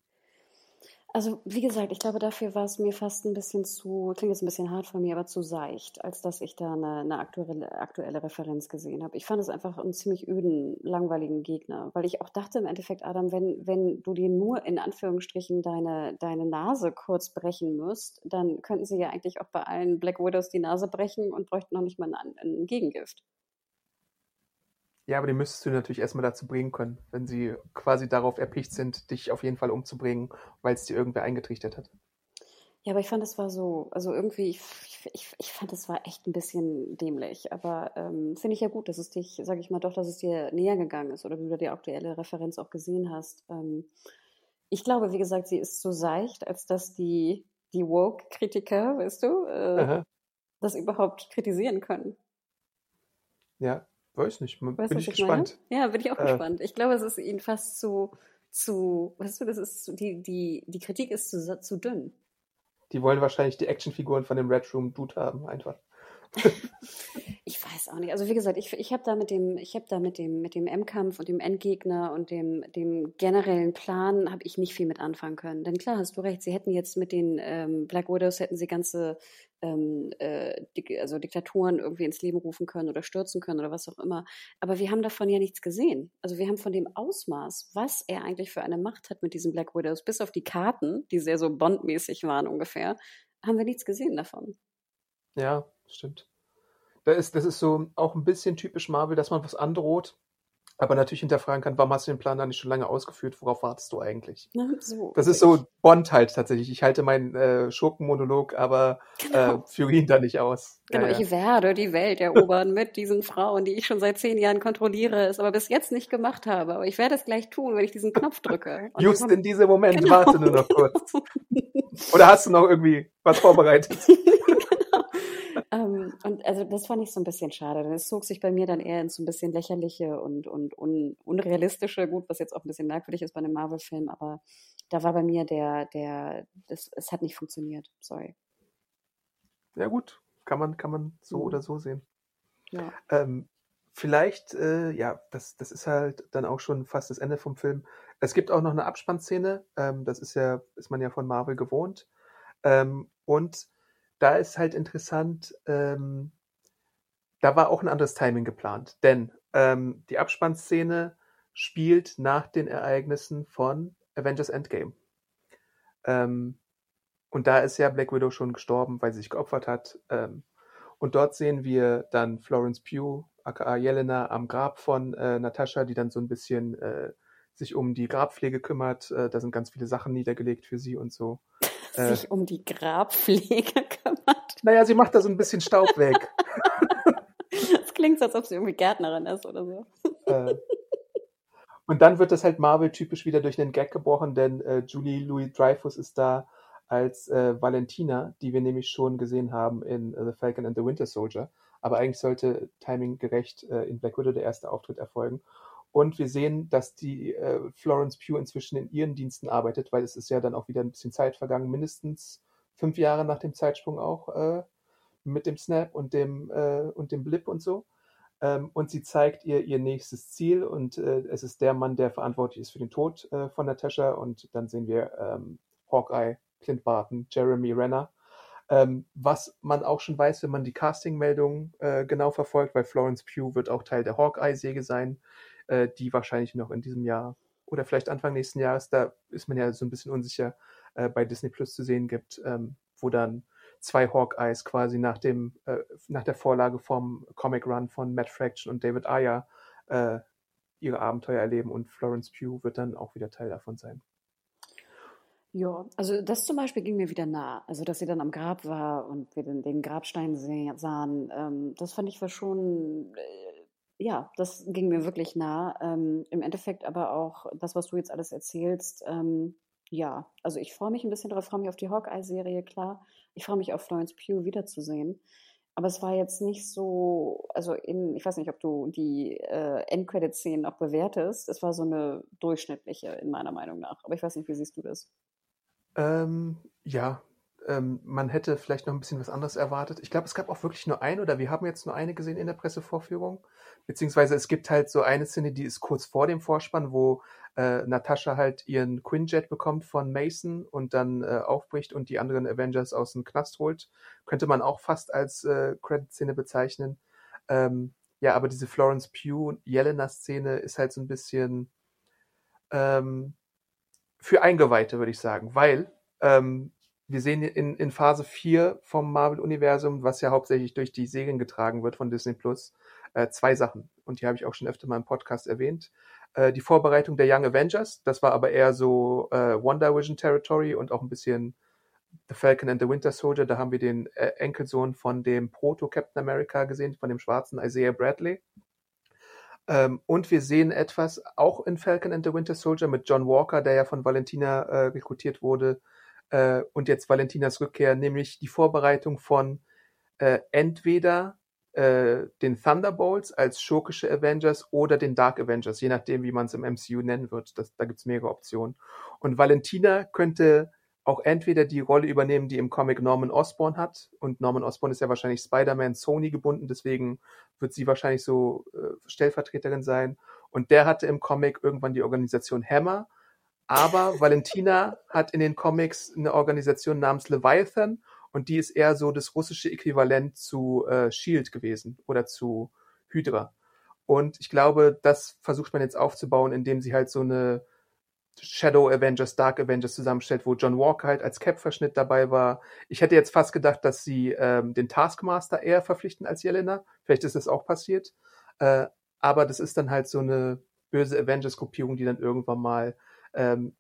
Also, wie gesagt, ich glaube, dafür war es mir fast ein bisschen zu, klingt jetzt ein bisschen hart von mir, aber zu seicht, als dass ich da eine, eine aktuelle, aktuelle Referenz gesehen habe. Ich fand es einfach einen ziemlich öden, langweiligen Gegner, weil ich auch dachte im Endeffekt, Adam, wenn, wenn du dir nur in Anführungsstrichen deine, deine Nase kurz brechen müsst, dann könnten sie ja eigentlich auch bei allen Black Widows die Nase brechen und bräuchten noch nicht mal ein, ein Gegengift. Ja, aber die müsstest du natürlich erstmal dazu bringen können, wenn sie quasi darauf erpicht sind, dich auf jeden Fall umzubringen, weil es dir irgendwer eingetrichtert hat. Ja, aber ich fand, es war so, also irgendwie, ich, ich, ich fand, es war echt ein bisschen dämlich. Aber ähm, finde ich ja gut, dass es dich, sage ich mal doch, dass es dir näher gegangen ist oder du da die aktuelle Referenz auch gesehen hast. Ähm, ich glaube, wie gesagt, sie ist so seicht, als dass die, die Woke-Kritiker, weißt du, äh, das überhaupt kritisieren können. Ja, weiß nicht. Bin Weißt du, ich ich meine? gespannt. Ja, bin ich auch Äh. gespannt. Ich glaube, es ist ihnen fast zu, zu, weißt du, das ist, zu- die, die, die Kritik ist zu, zu dünn. Die wollen wahrscheinlich die Actionfiguren von dem Red Room Dude haben, einfach. Ich weiß auch nicht. Also wie gesagt, ich, ich habe da mit dem, ich habe da mit dem, mit dem M-Kampf und dem Endgegner und dem, dem generellen Plan habe ich nicht viel mit anfangen können. Denn klar, hast du recht, sie hätten jetzt mit den ähm, Black Widows hätten sie ganze ähm, äh, also Diktaturen irgendwie ins Leben rufen können oder stürzen können oder was auch immer. Aber wir haben davon ja nichts gesehen. Also wir haben von dem Ausmaß, was er eigentlich für eine Macht hat mit diesen Black Widows, bis auf die Karten, die sehr so bondmäßig waren ungefähr, haben wir nichts gesehen davon. Ja, stimmt. Da ist, das ist so auch ein bisschen typisch Marvel, dass man was androht, aber natürlich hinterfragen kann, warum hast du den Plan da nicht schon lange ausgeführt? Worauf wartest du eigentlich? Ne? So, Das ist so Bond halt tatsächlich. Ich halte meinen äh, Schurkenmonolog, aber Genau. äh, führe ihn da nicht aus. Genau, Ja, ja. ich werde die Welt erobern mit diesen Frauen, die ich schon seit zehn Jahren kontrolliere, es aber bis jetzt nicht gemacht habe. Aber ich werde es gleich tun, wenn ich diesen Knopf drücke. Und Just in diesem Moment, Genau. warte nur noch kurz. Oder hast du noch irgendwie was vorbereitet? ähm, und also das fand ich so ein bisschen schade. Es zog sich bei mir dann eher ins so ein bisschen lächerliche und, und un, unrealistische, gut, was jetzt auch ein bisschen merkwürdig ist bei einem Marvel-Film, aber da war bei mir der, der, das, es hat nicht funktioniert. Sorry. Ja gut, kann man, kann man so Mhm. oder so sehen. Ja. Ähm, vielleicht, äh, ja, das, das ist halt dann auch schon fast das Ende vom Film. Es gibt auch noch eine Abspannszene, ähm, das ist ja, ist man ja von Marvel gewohnt. Ähm, und da ist halt interessant, ähm, da war auch ein anderes Timing geplant, denn ähm, die Abspannszene spielt nach den Ereignissen von Avengers Endgame. Ähm, und da ist ja Black Widow schon gestorben, weil sie sich geopfert hat. Ähm, und dort sehen wir dann Florence Pugh, aka Jelena, am Grab von äh, Natascha, die dann so ein bisschen äh, sich um die Grabpflege kümmert. Äh, da sind ganz viele Sachen niedergelegt für sie und so. Äh, sich um die Grabpflege kümmert. Naja, sie macht da so ein bisschen Staub weg. das klingt so, als ob sie irgendwie Gärtnerin ist oder so. Äh, und dann wird das halt Marvel-typisch wieder durch einen Gag gebrochen, denn äh, Julie Louis Dreyfus ist da als äh, Valentina, die wir nämlich schon gesehen haben in The Falcon and the Winter Soldier. Aber eigentlich sollte timinggerecht in Black Widow der erste Auftritt erfolgen. Und wir sehen, dass die äh, Florence Pugh inzwischen in ihren Diensten arbeitet, weil es ist ja dann auch wieder ein bisschen Zeit vergangen, mindestens fünf Jahre nach dem Zeitsprung auch äh, mit dem Snap und dem äh, und dem Blip und so. Ähm, und sie zeigt ihr ihr nächstes Ziel und äh, es ist der Mann, der verantwortlich ist für den Tod äh, von Natascha. Und dann sehen wir ähm, Hawkeye Clint Barton, Jeremy Renner. Ähm, was man auch schon weiß, wenn man die Casting-Meldungen äh, genau verfolgt, weil Florence Pugh wird auch Teil der Hawkeye-Säge sein, äh, die wahrscheinlich noch in diesem Jahr oder vielleicht Anfang nächsten Jahres, da ist man ja so ein bisschen unsicher, äh, bei Disney Plus zu sehen gibt, ähm, wo dann zwei Hawkeyes quasi nach dem äh, nach der Vorlage vom Comic Run von Matt Fraction und David Ayer äh, ihre Abenteuer erleben und Florence Pugh wird dann auch wieder Teil davon sein. Ja, also das zum Beispiel ging mir wieder nah. Also, dass sie dann am Grab war und wir den, den Grabstein sahen, ähm, das fand ich war schon, äh, ja, das ging mir wirklich nah. Ähm, Im Endeffekt aber auch das, was du jetzt alles erzählst, ähm, ja, also ich freue mich ein bisschen darauf, freue mich auf die Hawkeye-Serie, klar. Ich freue mich auf Florence Pugh wiederzusehen. Aber es war jetzt nicht so, also in, ich weiß nicht, ob du die äh, Endcredit-Szenen auch bewertest. Es war so eine durchschnittliche, in meiner Meinung nach. Aber ich weiß nicht, wie siehst du das? Ähm, ja, ähm, man hätte vielleicht noch ein bisschen was anderes erwartet. Ich glaube, es gab auch wirklich nur eine oder wir haben jetzt nur eine gesehen in der Pressevorführung. Beziehungsweise es gibt halt so eine Szene, die ist kurz vor dem Vorspann, wo äh, Natascha halt ihren Quinjet bekommt von Mason und dann äh, aufbricht und die anderen Avengers aus dem Knast holt. Könnte man auch fast als äh, Credit-Szene bezeichnen. Ähm, ja, aber diese Florence Pugh-Jelena-Szene ist halt so ein bisschen ähm, für Eingeweihte, würde ich sagen, weil ähm, wir sehen in, in Phase 4 vom Marvel-Universum, was ja hauptsächlich durch die Serien getragen wird von Disney Plus, äh, zwei Sachen. Und die habe ich auch schon öfter mal im Podcast erwähnt. Äh, die Vorbereitung der Young Avengers, das war aber eher so äh, Wonder Vision Territory und auch ein bisschen The Falcon and the Winter Soldier. Da haben wir den äh, Enkelsohn von dem Proto-Captain America gesehen, von dem schwarzen Isaiah Bradley. Ähm, und wir sehen etwas auch in Falcon and the Winter Soldier mit John Walker, der ja von Valentina äh, rekrutiert wurde. Äh, und jetzt Valentinas Rückkehr, nämlich die Vorbereitung von äh, entweder äh, den Thunderbolts als schurkische Avengers oder den Dark Avengers, je nachdem, wie man es im MCU nennen wird. Das, da gibt es mehrere Optionen. Und Valentina könnte auch entweder die Rolle übernehmen, die im Comic Norman Osborn hat. Und Norman Osborn ist ja wahrscheinlich Spider-Man Sony gebunden, deswegen wird sie wahrscheinlich so äh, Stellvertreterin sein. Und der hatte im Comic irgendwann die Organisation Hammer. Aber Valentina hat in den Comics eine Organisation namens Leviathan und die ist eher so das russische Äquivalent zu äh, Shield gewesen oder zu Hydra. Und ich glaube, das versucht man jetzt aufzubauen, indem sie halt so eine Shadow Avengers, Dark Avengers zusammenstellt, wo John Walker halt als Cap-Verschnitt dabei war. Ich hätte jetzt fast gedacht, dass sie ähm, den Taskmaster eher verpflichten als Jelena. Vielleicht ist das auch passiert. Äh, aber das ist dann halt so eine böse Avengers-Gruppierung, die dann irgendwann mal ähm,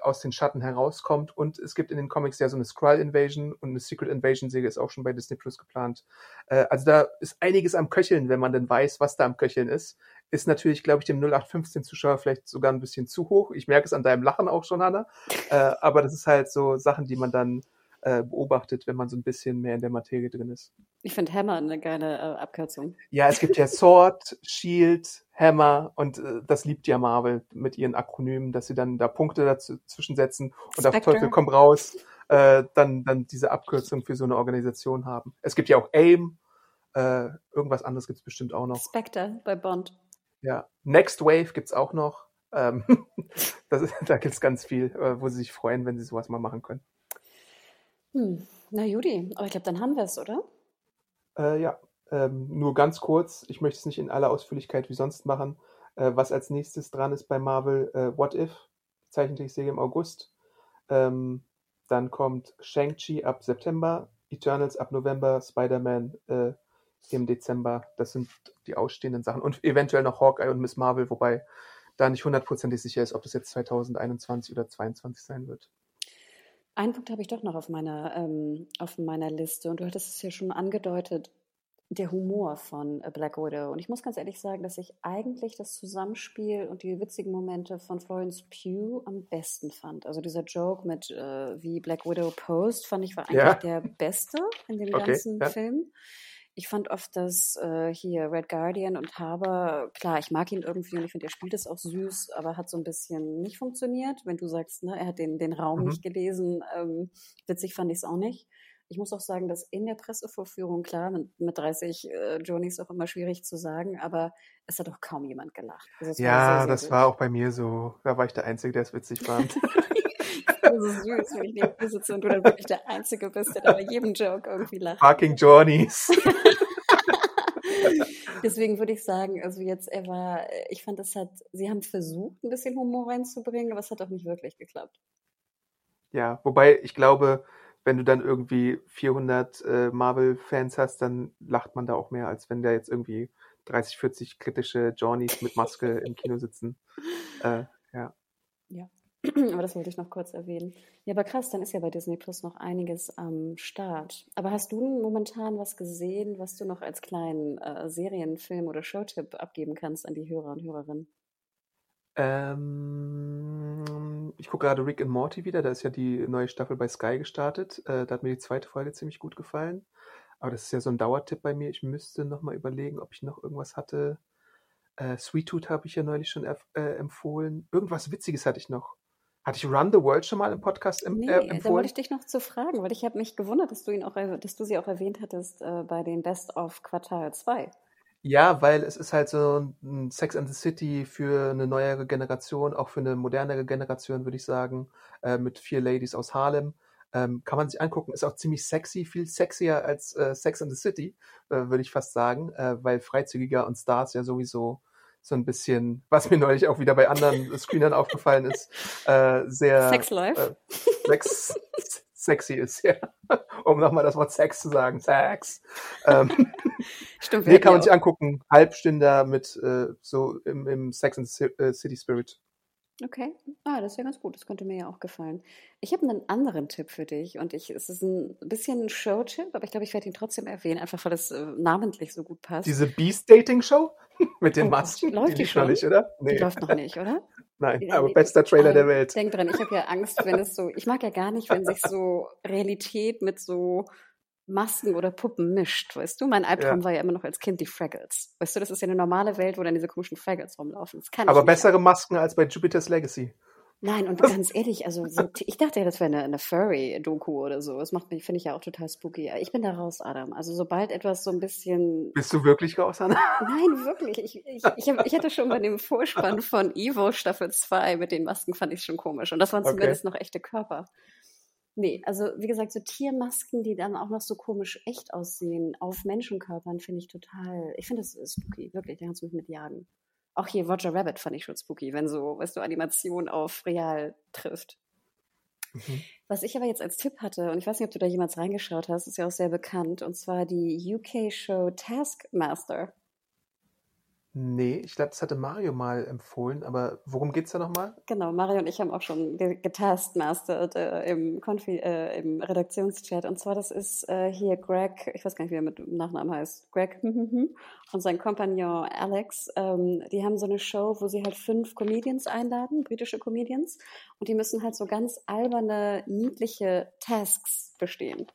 aus den Schatten herauskommt. Und es gibt in den Comics ja so eine Skrull Invasion und eine Secret Invasion Serie ist auch schon bei Disney Plus geplant. Äh, also da ist einiges am Köcheln, wenn man denn weiß, was da am Köcheln ist. Ist natürlich, glaube ich, dem 0815 Zuschauer vielleicht sogar ein bisschen zu hoch. Ich merke es an deinem Lachen auch schon, Hanna. Äh, aber das ist halt so Sachen, die man dann äh, beobachtet, wenn man so ein bisschen mehr in der Materie drin ist. Ich finde Hammer eine geile äh, Abkürzung. Ja, es gibt ja Sword, Shield, Hammer und äh, das liebt ja Marvel mit ihren Akronymen, dass sie dann da Punkte dazwischen setzen und Spectre. auf Teufel komm raus äh, dann, dann diese Abkürzung für so eine Organisation haben. Es gibt ja auch AIM, äh, irgendwas anderes gibt es bestimmt auch noch. Spectre bei Bond. Ja, Next Wave gibt es auch noch. Ähm, das, da gibt es ganz viel, äh, wo sie sich freuen, wenn sie sowas mal machen können. Hm. Na Judy, aber ich glaube, dann haben wir es, oder? Äh, ja, ähm, nur ganz kurz, ich möchte es nicht in aller Ausführlichkeit wie sonst machen. Äh, was als nächstes dran ist bei Marvel, äh, What If, Zeichentrickserie im August. Ähm, Dann kommt Shang-Chi ab September, Eternals ab November, Spider-Man äh, im Dezember. Das sind die ausstehenden Sachen. Und eventuell noch Hawkeye und Miss Marvel, wobei da nicht hundertprozentig sicher ist, ob das jetzt 2021 oder 2022 sein wird. Einen Punkt habe ich doch noch auf meiner, ähm, auf meiner Liste und du hattest es ja schon angedeutet, der Humor von Black Widow. Und ich muss ganz ehrlich sagen, dass ich eigentlich das Zusammenspiel und die witzigen Momente von Florence Pugh am besten fand. Also dieser Joke mit äh, wie Black Widow posed, fand ich war eigentlich ja. der beste in dem okay, ganzen ja. Film. Ich fand oft, dass äh, hier Red Guardian und Haber, klar, ich mag ihn irgendwie und ich finde, er spielt es auch süß, aber hat so ein bisschen nicht funktioniert. Wenn du sagst, ne, er hat den, den Raum mhm. nicht gelesen, ähm, witzig fand ich es auch nicht. Ich muss auch sagen, dass in der Pressevorführung, klar, mit, mit 30 äh, Johnny auch immer schwierig zu sagen, aber es hat auch kaum jemand gelacht. Also ja, sehr, sehr das gut. war auch bei mir so. Da war ich der Einzige, der es witzig fand. das ist süß, wenn ich neben dir sitze und du dann wirklich der Einzige bist, der bei jedem Joke irgendwie lacht. Fucking Johnnies. Deswegen würde ich sagen, also jetzt, er war, ich fand, das hat, sie haben versucht, ein bisschen Humor reinzubringen, aber es hat auch nicht wirklich geklappt. Ja, wobei ich glaube, wenn du dann irgendwie 400 äh, Marvel-Fans hast, dann lacht man da auch mehr, als wenn da jetzt irgendwie 30, 40 kritische Johnnies mit Maske im Kino sitzen. Äh, ja. Ja. Aber das wollte ich noch kurz erwähnen. Ja, aber krass, dann ist ja bei Disney Plus noch einiges am Start. Aber hast du momentan was gesehen, was du noch als kleinen äh, Serienfilm oder Showtipp abgeben kannst an die Hörer und Hörerinnen? Ähm, ich gucke gerade Rick and Morty wieder. Da ist ja die neue Staffel bei Sky gestartet. Äh, da hat mir die zweite Folge ziemlich gut gefallen. Aber das ist ja so ein Dauertipp bei mir. Ich müsste nochmal überlegen, ob ich noch irgendwas hatte. Äh, Sweet Tooth habe ich ja neulich schon äh, empfohlen. Irgendwas Witziges hatte ich noch. Hatte ich Run the World schon mal im Podcast em nee, äh, empfohlen? Da wollte ich dich noch zu fragen, weil ich habe mich gewundert, dass du ihn auch, dass du sie auch erwähnt hattest äh, bei den Best of Quartal 2. Ja, weil es ist halt so ein Sex and the City für eine neuere Generation, auch für eine modernere Generation, würde ich sagen, äh, mit vier Ladies aus Harlem. Ähm, kann man sich angucken, ist auch ziemlich sexy, viel sexier als äh, Sex and the City, äh, würde ich fast sagen, äh, weil freizügiger und Stars ja sowieso so ein bisschen, was mir neulich auch wieder bei anderen Screenern aufgefallen ist, äh, sehr Sex Life. Äh, sex, sexy ist, ja. Um nochmal das Wort Sex zu sagen. Sex. Ähm, Stimmt. Nee, kann man sich angucken. Halbstünder mit äh, so im, im Sex and äh, City Spirit. Okay, ah, das ja ganz gut. Das könnte mir ja auch gefallen. Ich habe einen anderen Tipp für dich und ich, es ist ein bisschen ein Show-Tipp, aber ich glaube, ich werde ihn trotzdem erwähnen, einfach weil es äh, namentlich so gut passt. Diese Beast-Dating-Show mit den oh, Masken? Läuft die, die schon nicht, oder? Nee. Die läuft noch nicht, oder? Nein, aber bester Trailer der Welt. Denk dran, ich habe ja Angst, wenn es so, ich mag ja gar nicht, wenn sich so Realität mit so Masken oder Puppen mischt, weißt du? Mein Albtraum ja. war ja immer noch als Kind die Fraggles. Weißt du, das ist ja eine normale Welt, wo dann diese komischen Fraggles rumlaufen. Aber bessere Masken als bei Jupiter's Legacy. Nein, und ganz ehrlich, also so, ich dachte ja, das wäre eine, eine Furry-Doku oder so. Das macht mich, finde ich ja auch total spooky. Ich bin da raus, Adam. Also sobald etwas so ein bisschen. Bist du wirklich raus, Anna? Nein, wirklich. Ich, ich, ich, hab, ich hatte schon bei dem Vorspann von Evo Staffel 2 mit den Masken fand ich schon komisch. Und das waren zumindest okay. noch echte Körper. Nee, also wie gesagt, so Tiermasken, die dann auch noch so komisch echt aussehen, auf Menschenkörpern, finde ich total, ich finde das spooky, wirklich, da kannst du mich mit jagen. Auch hier Roger Rabbit fand ich schon spooky, wenn so, weißt du, Animation auf real trifft. Mhm. Was ich aber jetzt als Tipp hatte, und ich weiß nicht, ob du da jemals reingeschaut hast, ist ja auch sehr bekannt, und zwar die UK-Show Taskmaster. Nee, ich glaube, das hatte Mario mal empfohlen, aber worum geht's da nochmal? Genau, Mario und ich haben auch schon getaskmastert äh, im, äh, im Redaktionschat. Und zwar, das ist äh, hier Greg, ich weiß gar nicht, wie er mit Nachnamen heißt, Greg und sein Kompagnon Alex. Ähm, die haben so eine Show, wo sie halt fünf Comedians einladen, britische Comedians. Und die müssen halt so ganz alberne, niedliche Tasks bestehen.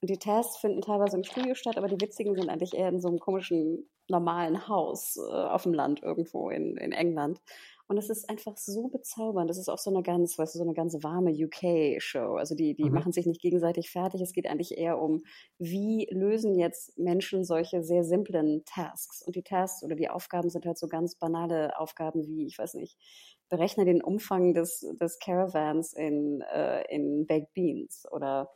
Und die Tests finden teilweise im Studio statt, aber die witzigen sind eigentlich eher in so einem komischen normalen Haus äh, auf dem Land irgendwo in, in England. Und es ist einfach so bezaubernd. Das ist auch so eine ganz, weißt du, so eine ganz warme UK-Show. Also die, die mhm. machen sich nicht gegenseitig fertig. Es geht eigentlich eher um, wie lösen jetzt Menschen solche sehr simplen Tasks. Und die Tasks oder die Aufgaben sind halt so ganz banale Aufgaben wie, ich weiß nicht, berechne den Umfang des, des Caravans in, äh, in Baked Beans oder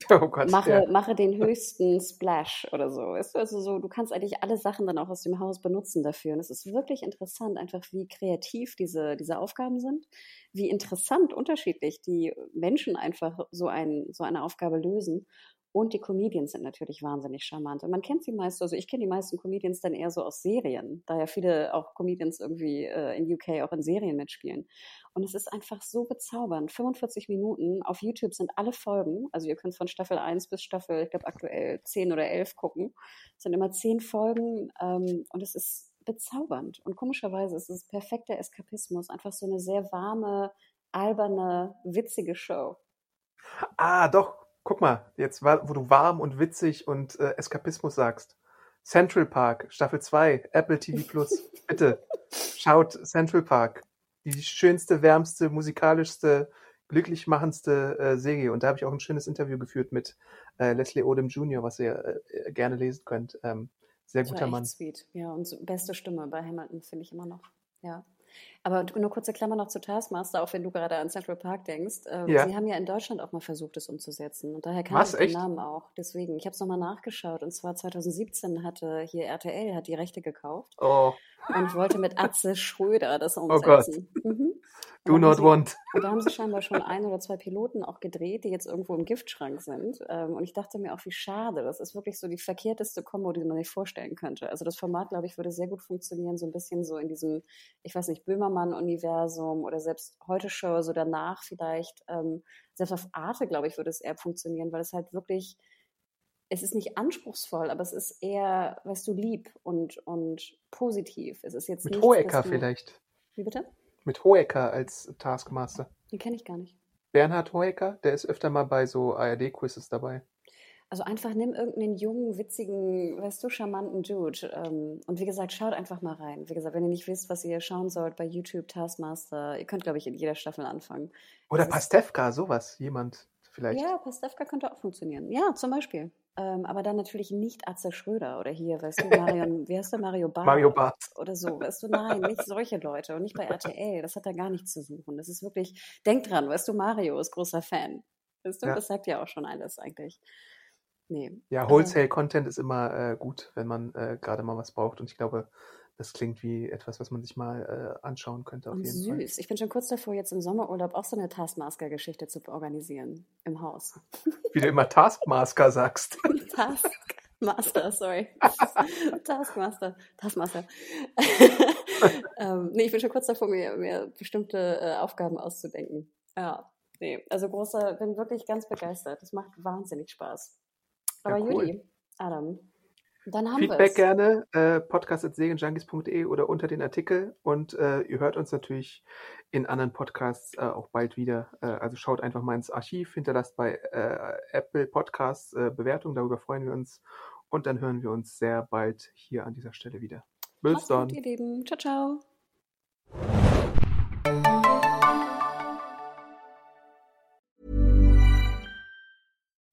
Oh Gott, mache, ja. mache den höchsten Splash oder so. Weißt du, also so, du kannst eigentlich alle Sachen dann auch aus dem Haus benutzen dafür. Und es ist wirklich interessant, einfach wie kreativ diese, diese Aufgaben sind, wie interessant unterschiedlich die Menschen einfach so, ein, so eine Aufgabe lösen. Und die Comedians sind natürlich wahnsinnig charmant. Und man kennt sie meist, also ich kenne die meisten Comedians dann eher so aus Serien, da ja viele auch Comedians irgendwie äh, in UK auch in Serien mitspielen. Und es ist einfach so bezaubernd. 45 Minuten, auf YouTube sind alle Folgen, also ihr könnt von Staffel 1 bis Staffel, ich glaube aktuell 10 oder 11 gucken. Es sind immer 10 Folgen ähm, und es ist bezaubernd. Und komischerweise ist es perfekter Eskapismus, einfach so eine sehr warme, alberne, witzige Show. Ah, doch, guck mal, jetzt wo du warm und witzig und äh, Eskapismus sagst. Central Park, Staffel 2, Apple TV Plus. Bitte, schaut Central Park. Die schönste, wärmste, musikalischste, glücklich machendste äh, Serie. Und da habe ich auch ein schönes Interview geführt mit äh, Leslie Odom Jr., was ihr äh, gerne lesen könnt. Ähm, sehr guter Mann. sweet. Ja, und so, beste Stimme bei Hamilton finde ich immer noch. Ja. Aber nur kurze Klammer noch zu Taskmaster, auch wenn du gerade an Central Park denkst. Ähm, Ja. Sie haben ja in Deutschland auch mal versucht, es umzusetzen. Und daher kann Was, den? Namen auch. Deswegen, ich habe es nochmal nachgeschaut. Und zwar 2017 hatte hier RTL hat die Rechte gekauft Oh, und wollte mit Atze Schröder das Oh Gott. umsetzen. Mhm. do Und da haben not sie- want. und da haben sie scheinbar schon ein oder zwei Piloten auch gedreht, die jetzt irgendwo im Giftschrank sind. Ähm, und ich dachte mir auch, wie schade. Das ist wirklich so die verkehrteste Kombo, die man sich vorstellen könnte. Also das Format, glaube ich, würde sehr gut funktionieren, so ein bisschen so in diesem, ich weiß nicht, Böhmermann-Universum oder selbst heute Show, so danach vielleicht. Ähm, selbst auf Arte, glaube ich, würde es eher funktionieren, weil es halt wirklich, es ist nicht anspruchsvoll, aber es ist eher, weißt du, lieb und, und positiv. Es ist jetzt Mit nichts, Hohecker du- vielleicht. Wie bitte? Mit Hohecker als Taskmaster. Den kenne ich gar nicht. Bernhard Hohecker, der ist öfter mal bei so ARD-Quizzes dabei. Also einfach nimm irgendeinen jungen, witzigen, weißt du, charmanten Dude. Ähm, und wie gesagt, schaut einfach mal rein. Wie gesagt, wenn ihr nicht wisst, was ihr schauen sollt bei YouTube Taskmaster, ihr könnt, glaube ich, in jeder Staffel anfangen. Oder Pastewka, sowas. Jemand vielleicht. Ja, Pastewka könnte auch funktionieren. Ja, zum Beispiel. Ähm, aber dann natürlich nicht Atze Schröder oder hier, weißt du, Marion, wie heißt der, Mario Barth? Mario Barth. Oder so, weißt du, nein, nicht solche Leute und nicht bei RTL. Das hat da gar nichts zu suchen. Das ist wirklich, denk dran, weißt du, Mario ist großer Fan. Weißt du, Ja. das sagt ja auch schon alles eigentlich. Nee. Ja, aber- Wholesale-Content ist immer äh, gut, wenn man äh, gerade mal was braucht. Und ich glaube, das klingt wie etwas, was man sich mal äh, anschauen könnte, auf Und jeden Fall. süß. Ich bin schon kurz davor, jetzt im Sommerurlaub auch so eine Taskmaster-Geschichte zu organisieren. Im Haus. Wie du immer Taskmaster sagst. Taskmaster, sorry. Taskmaster. Taskmaster. ähm, nee, ich bin schon kurz davor, mir, mir bestimmte äh, Aufgaben auszudenken. Ja, nee. Also großer, bin wirklich ganz begeistert. Das macht wahnsinnig Spaß. Aber Ja, cool. Judy, Adam, dann haben wir Feedback es. gerne, äh, podcast.segenjunkies.de oder unter den Artikel. Und äh, ihr hört uns natürlich in anderen Podcasts äh, auch bald wieder. Äh, also schaut einfach mal ins Archiv, hinterlasst bei äh, Apple Podcasts äh, Bewertungen, darüber freuen wir uns. Und dann hören wir uns sehr bald hier an dieser Stelle wieder. Bis dann. Ciao, ciao.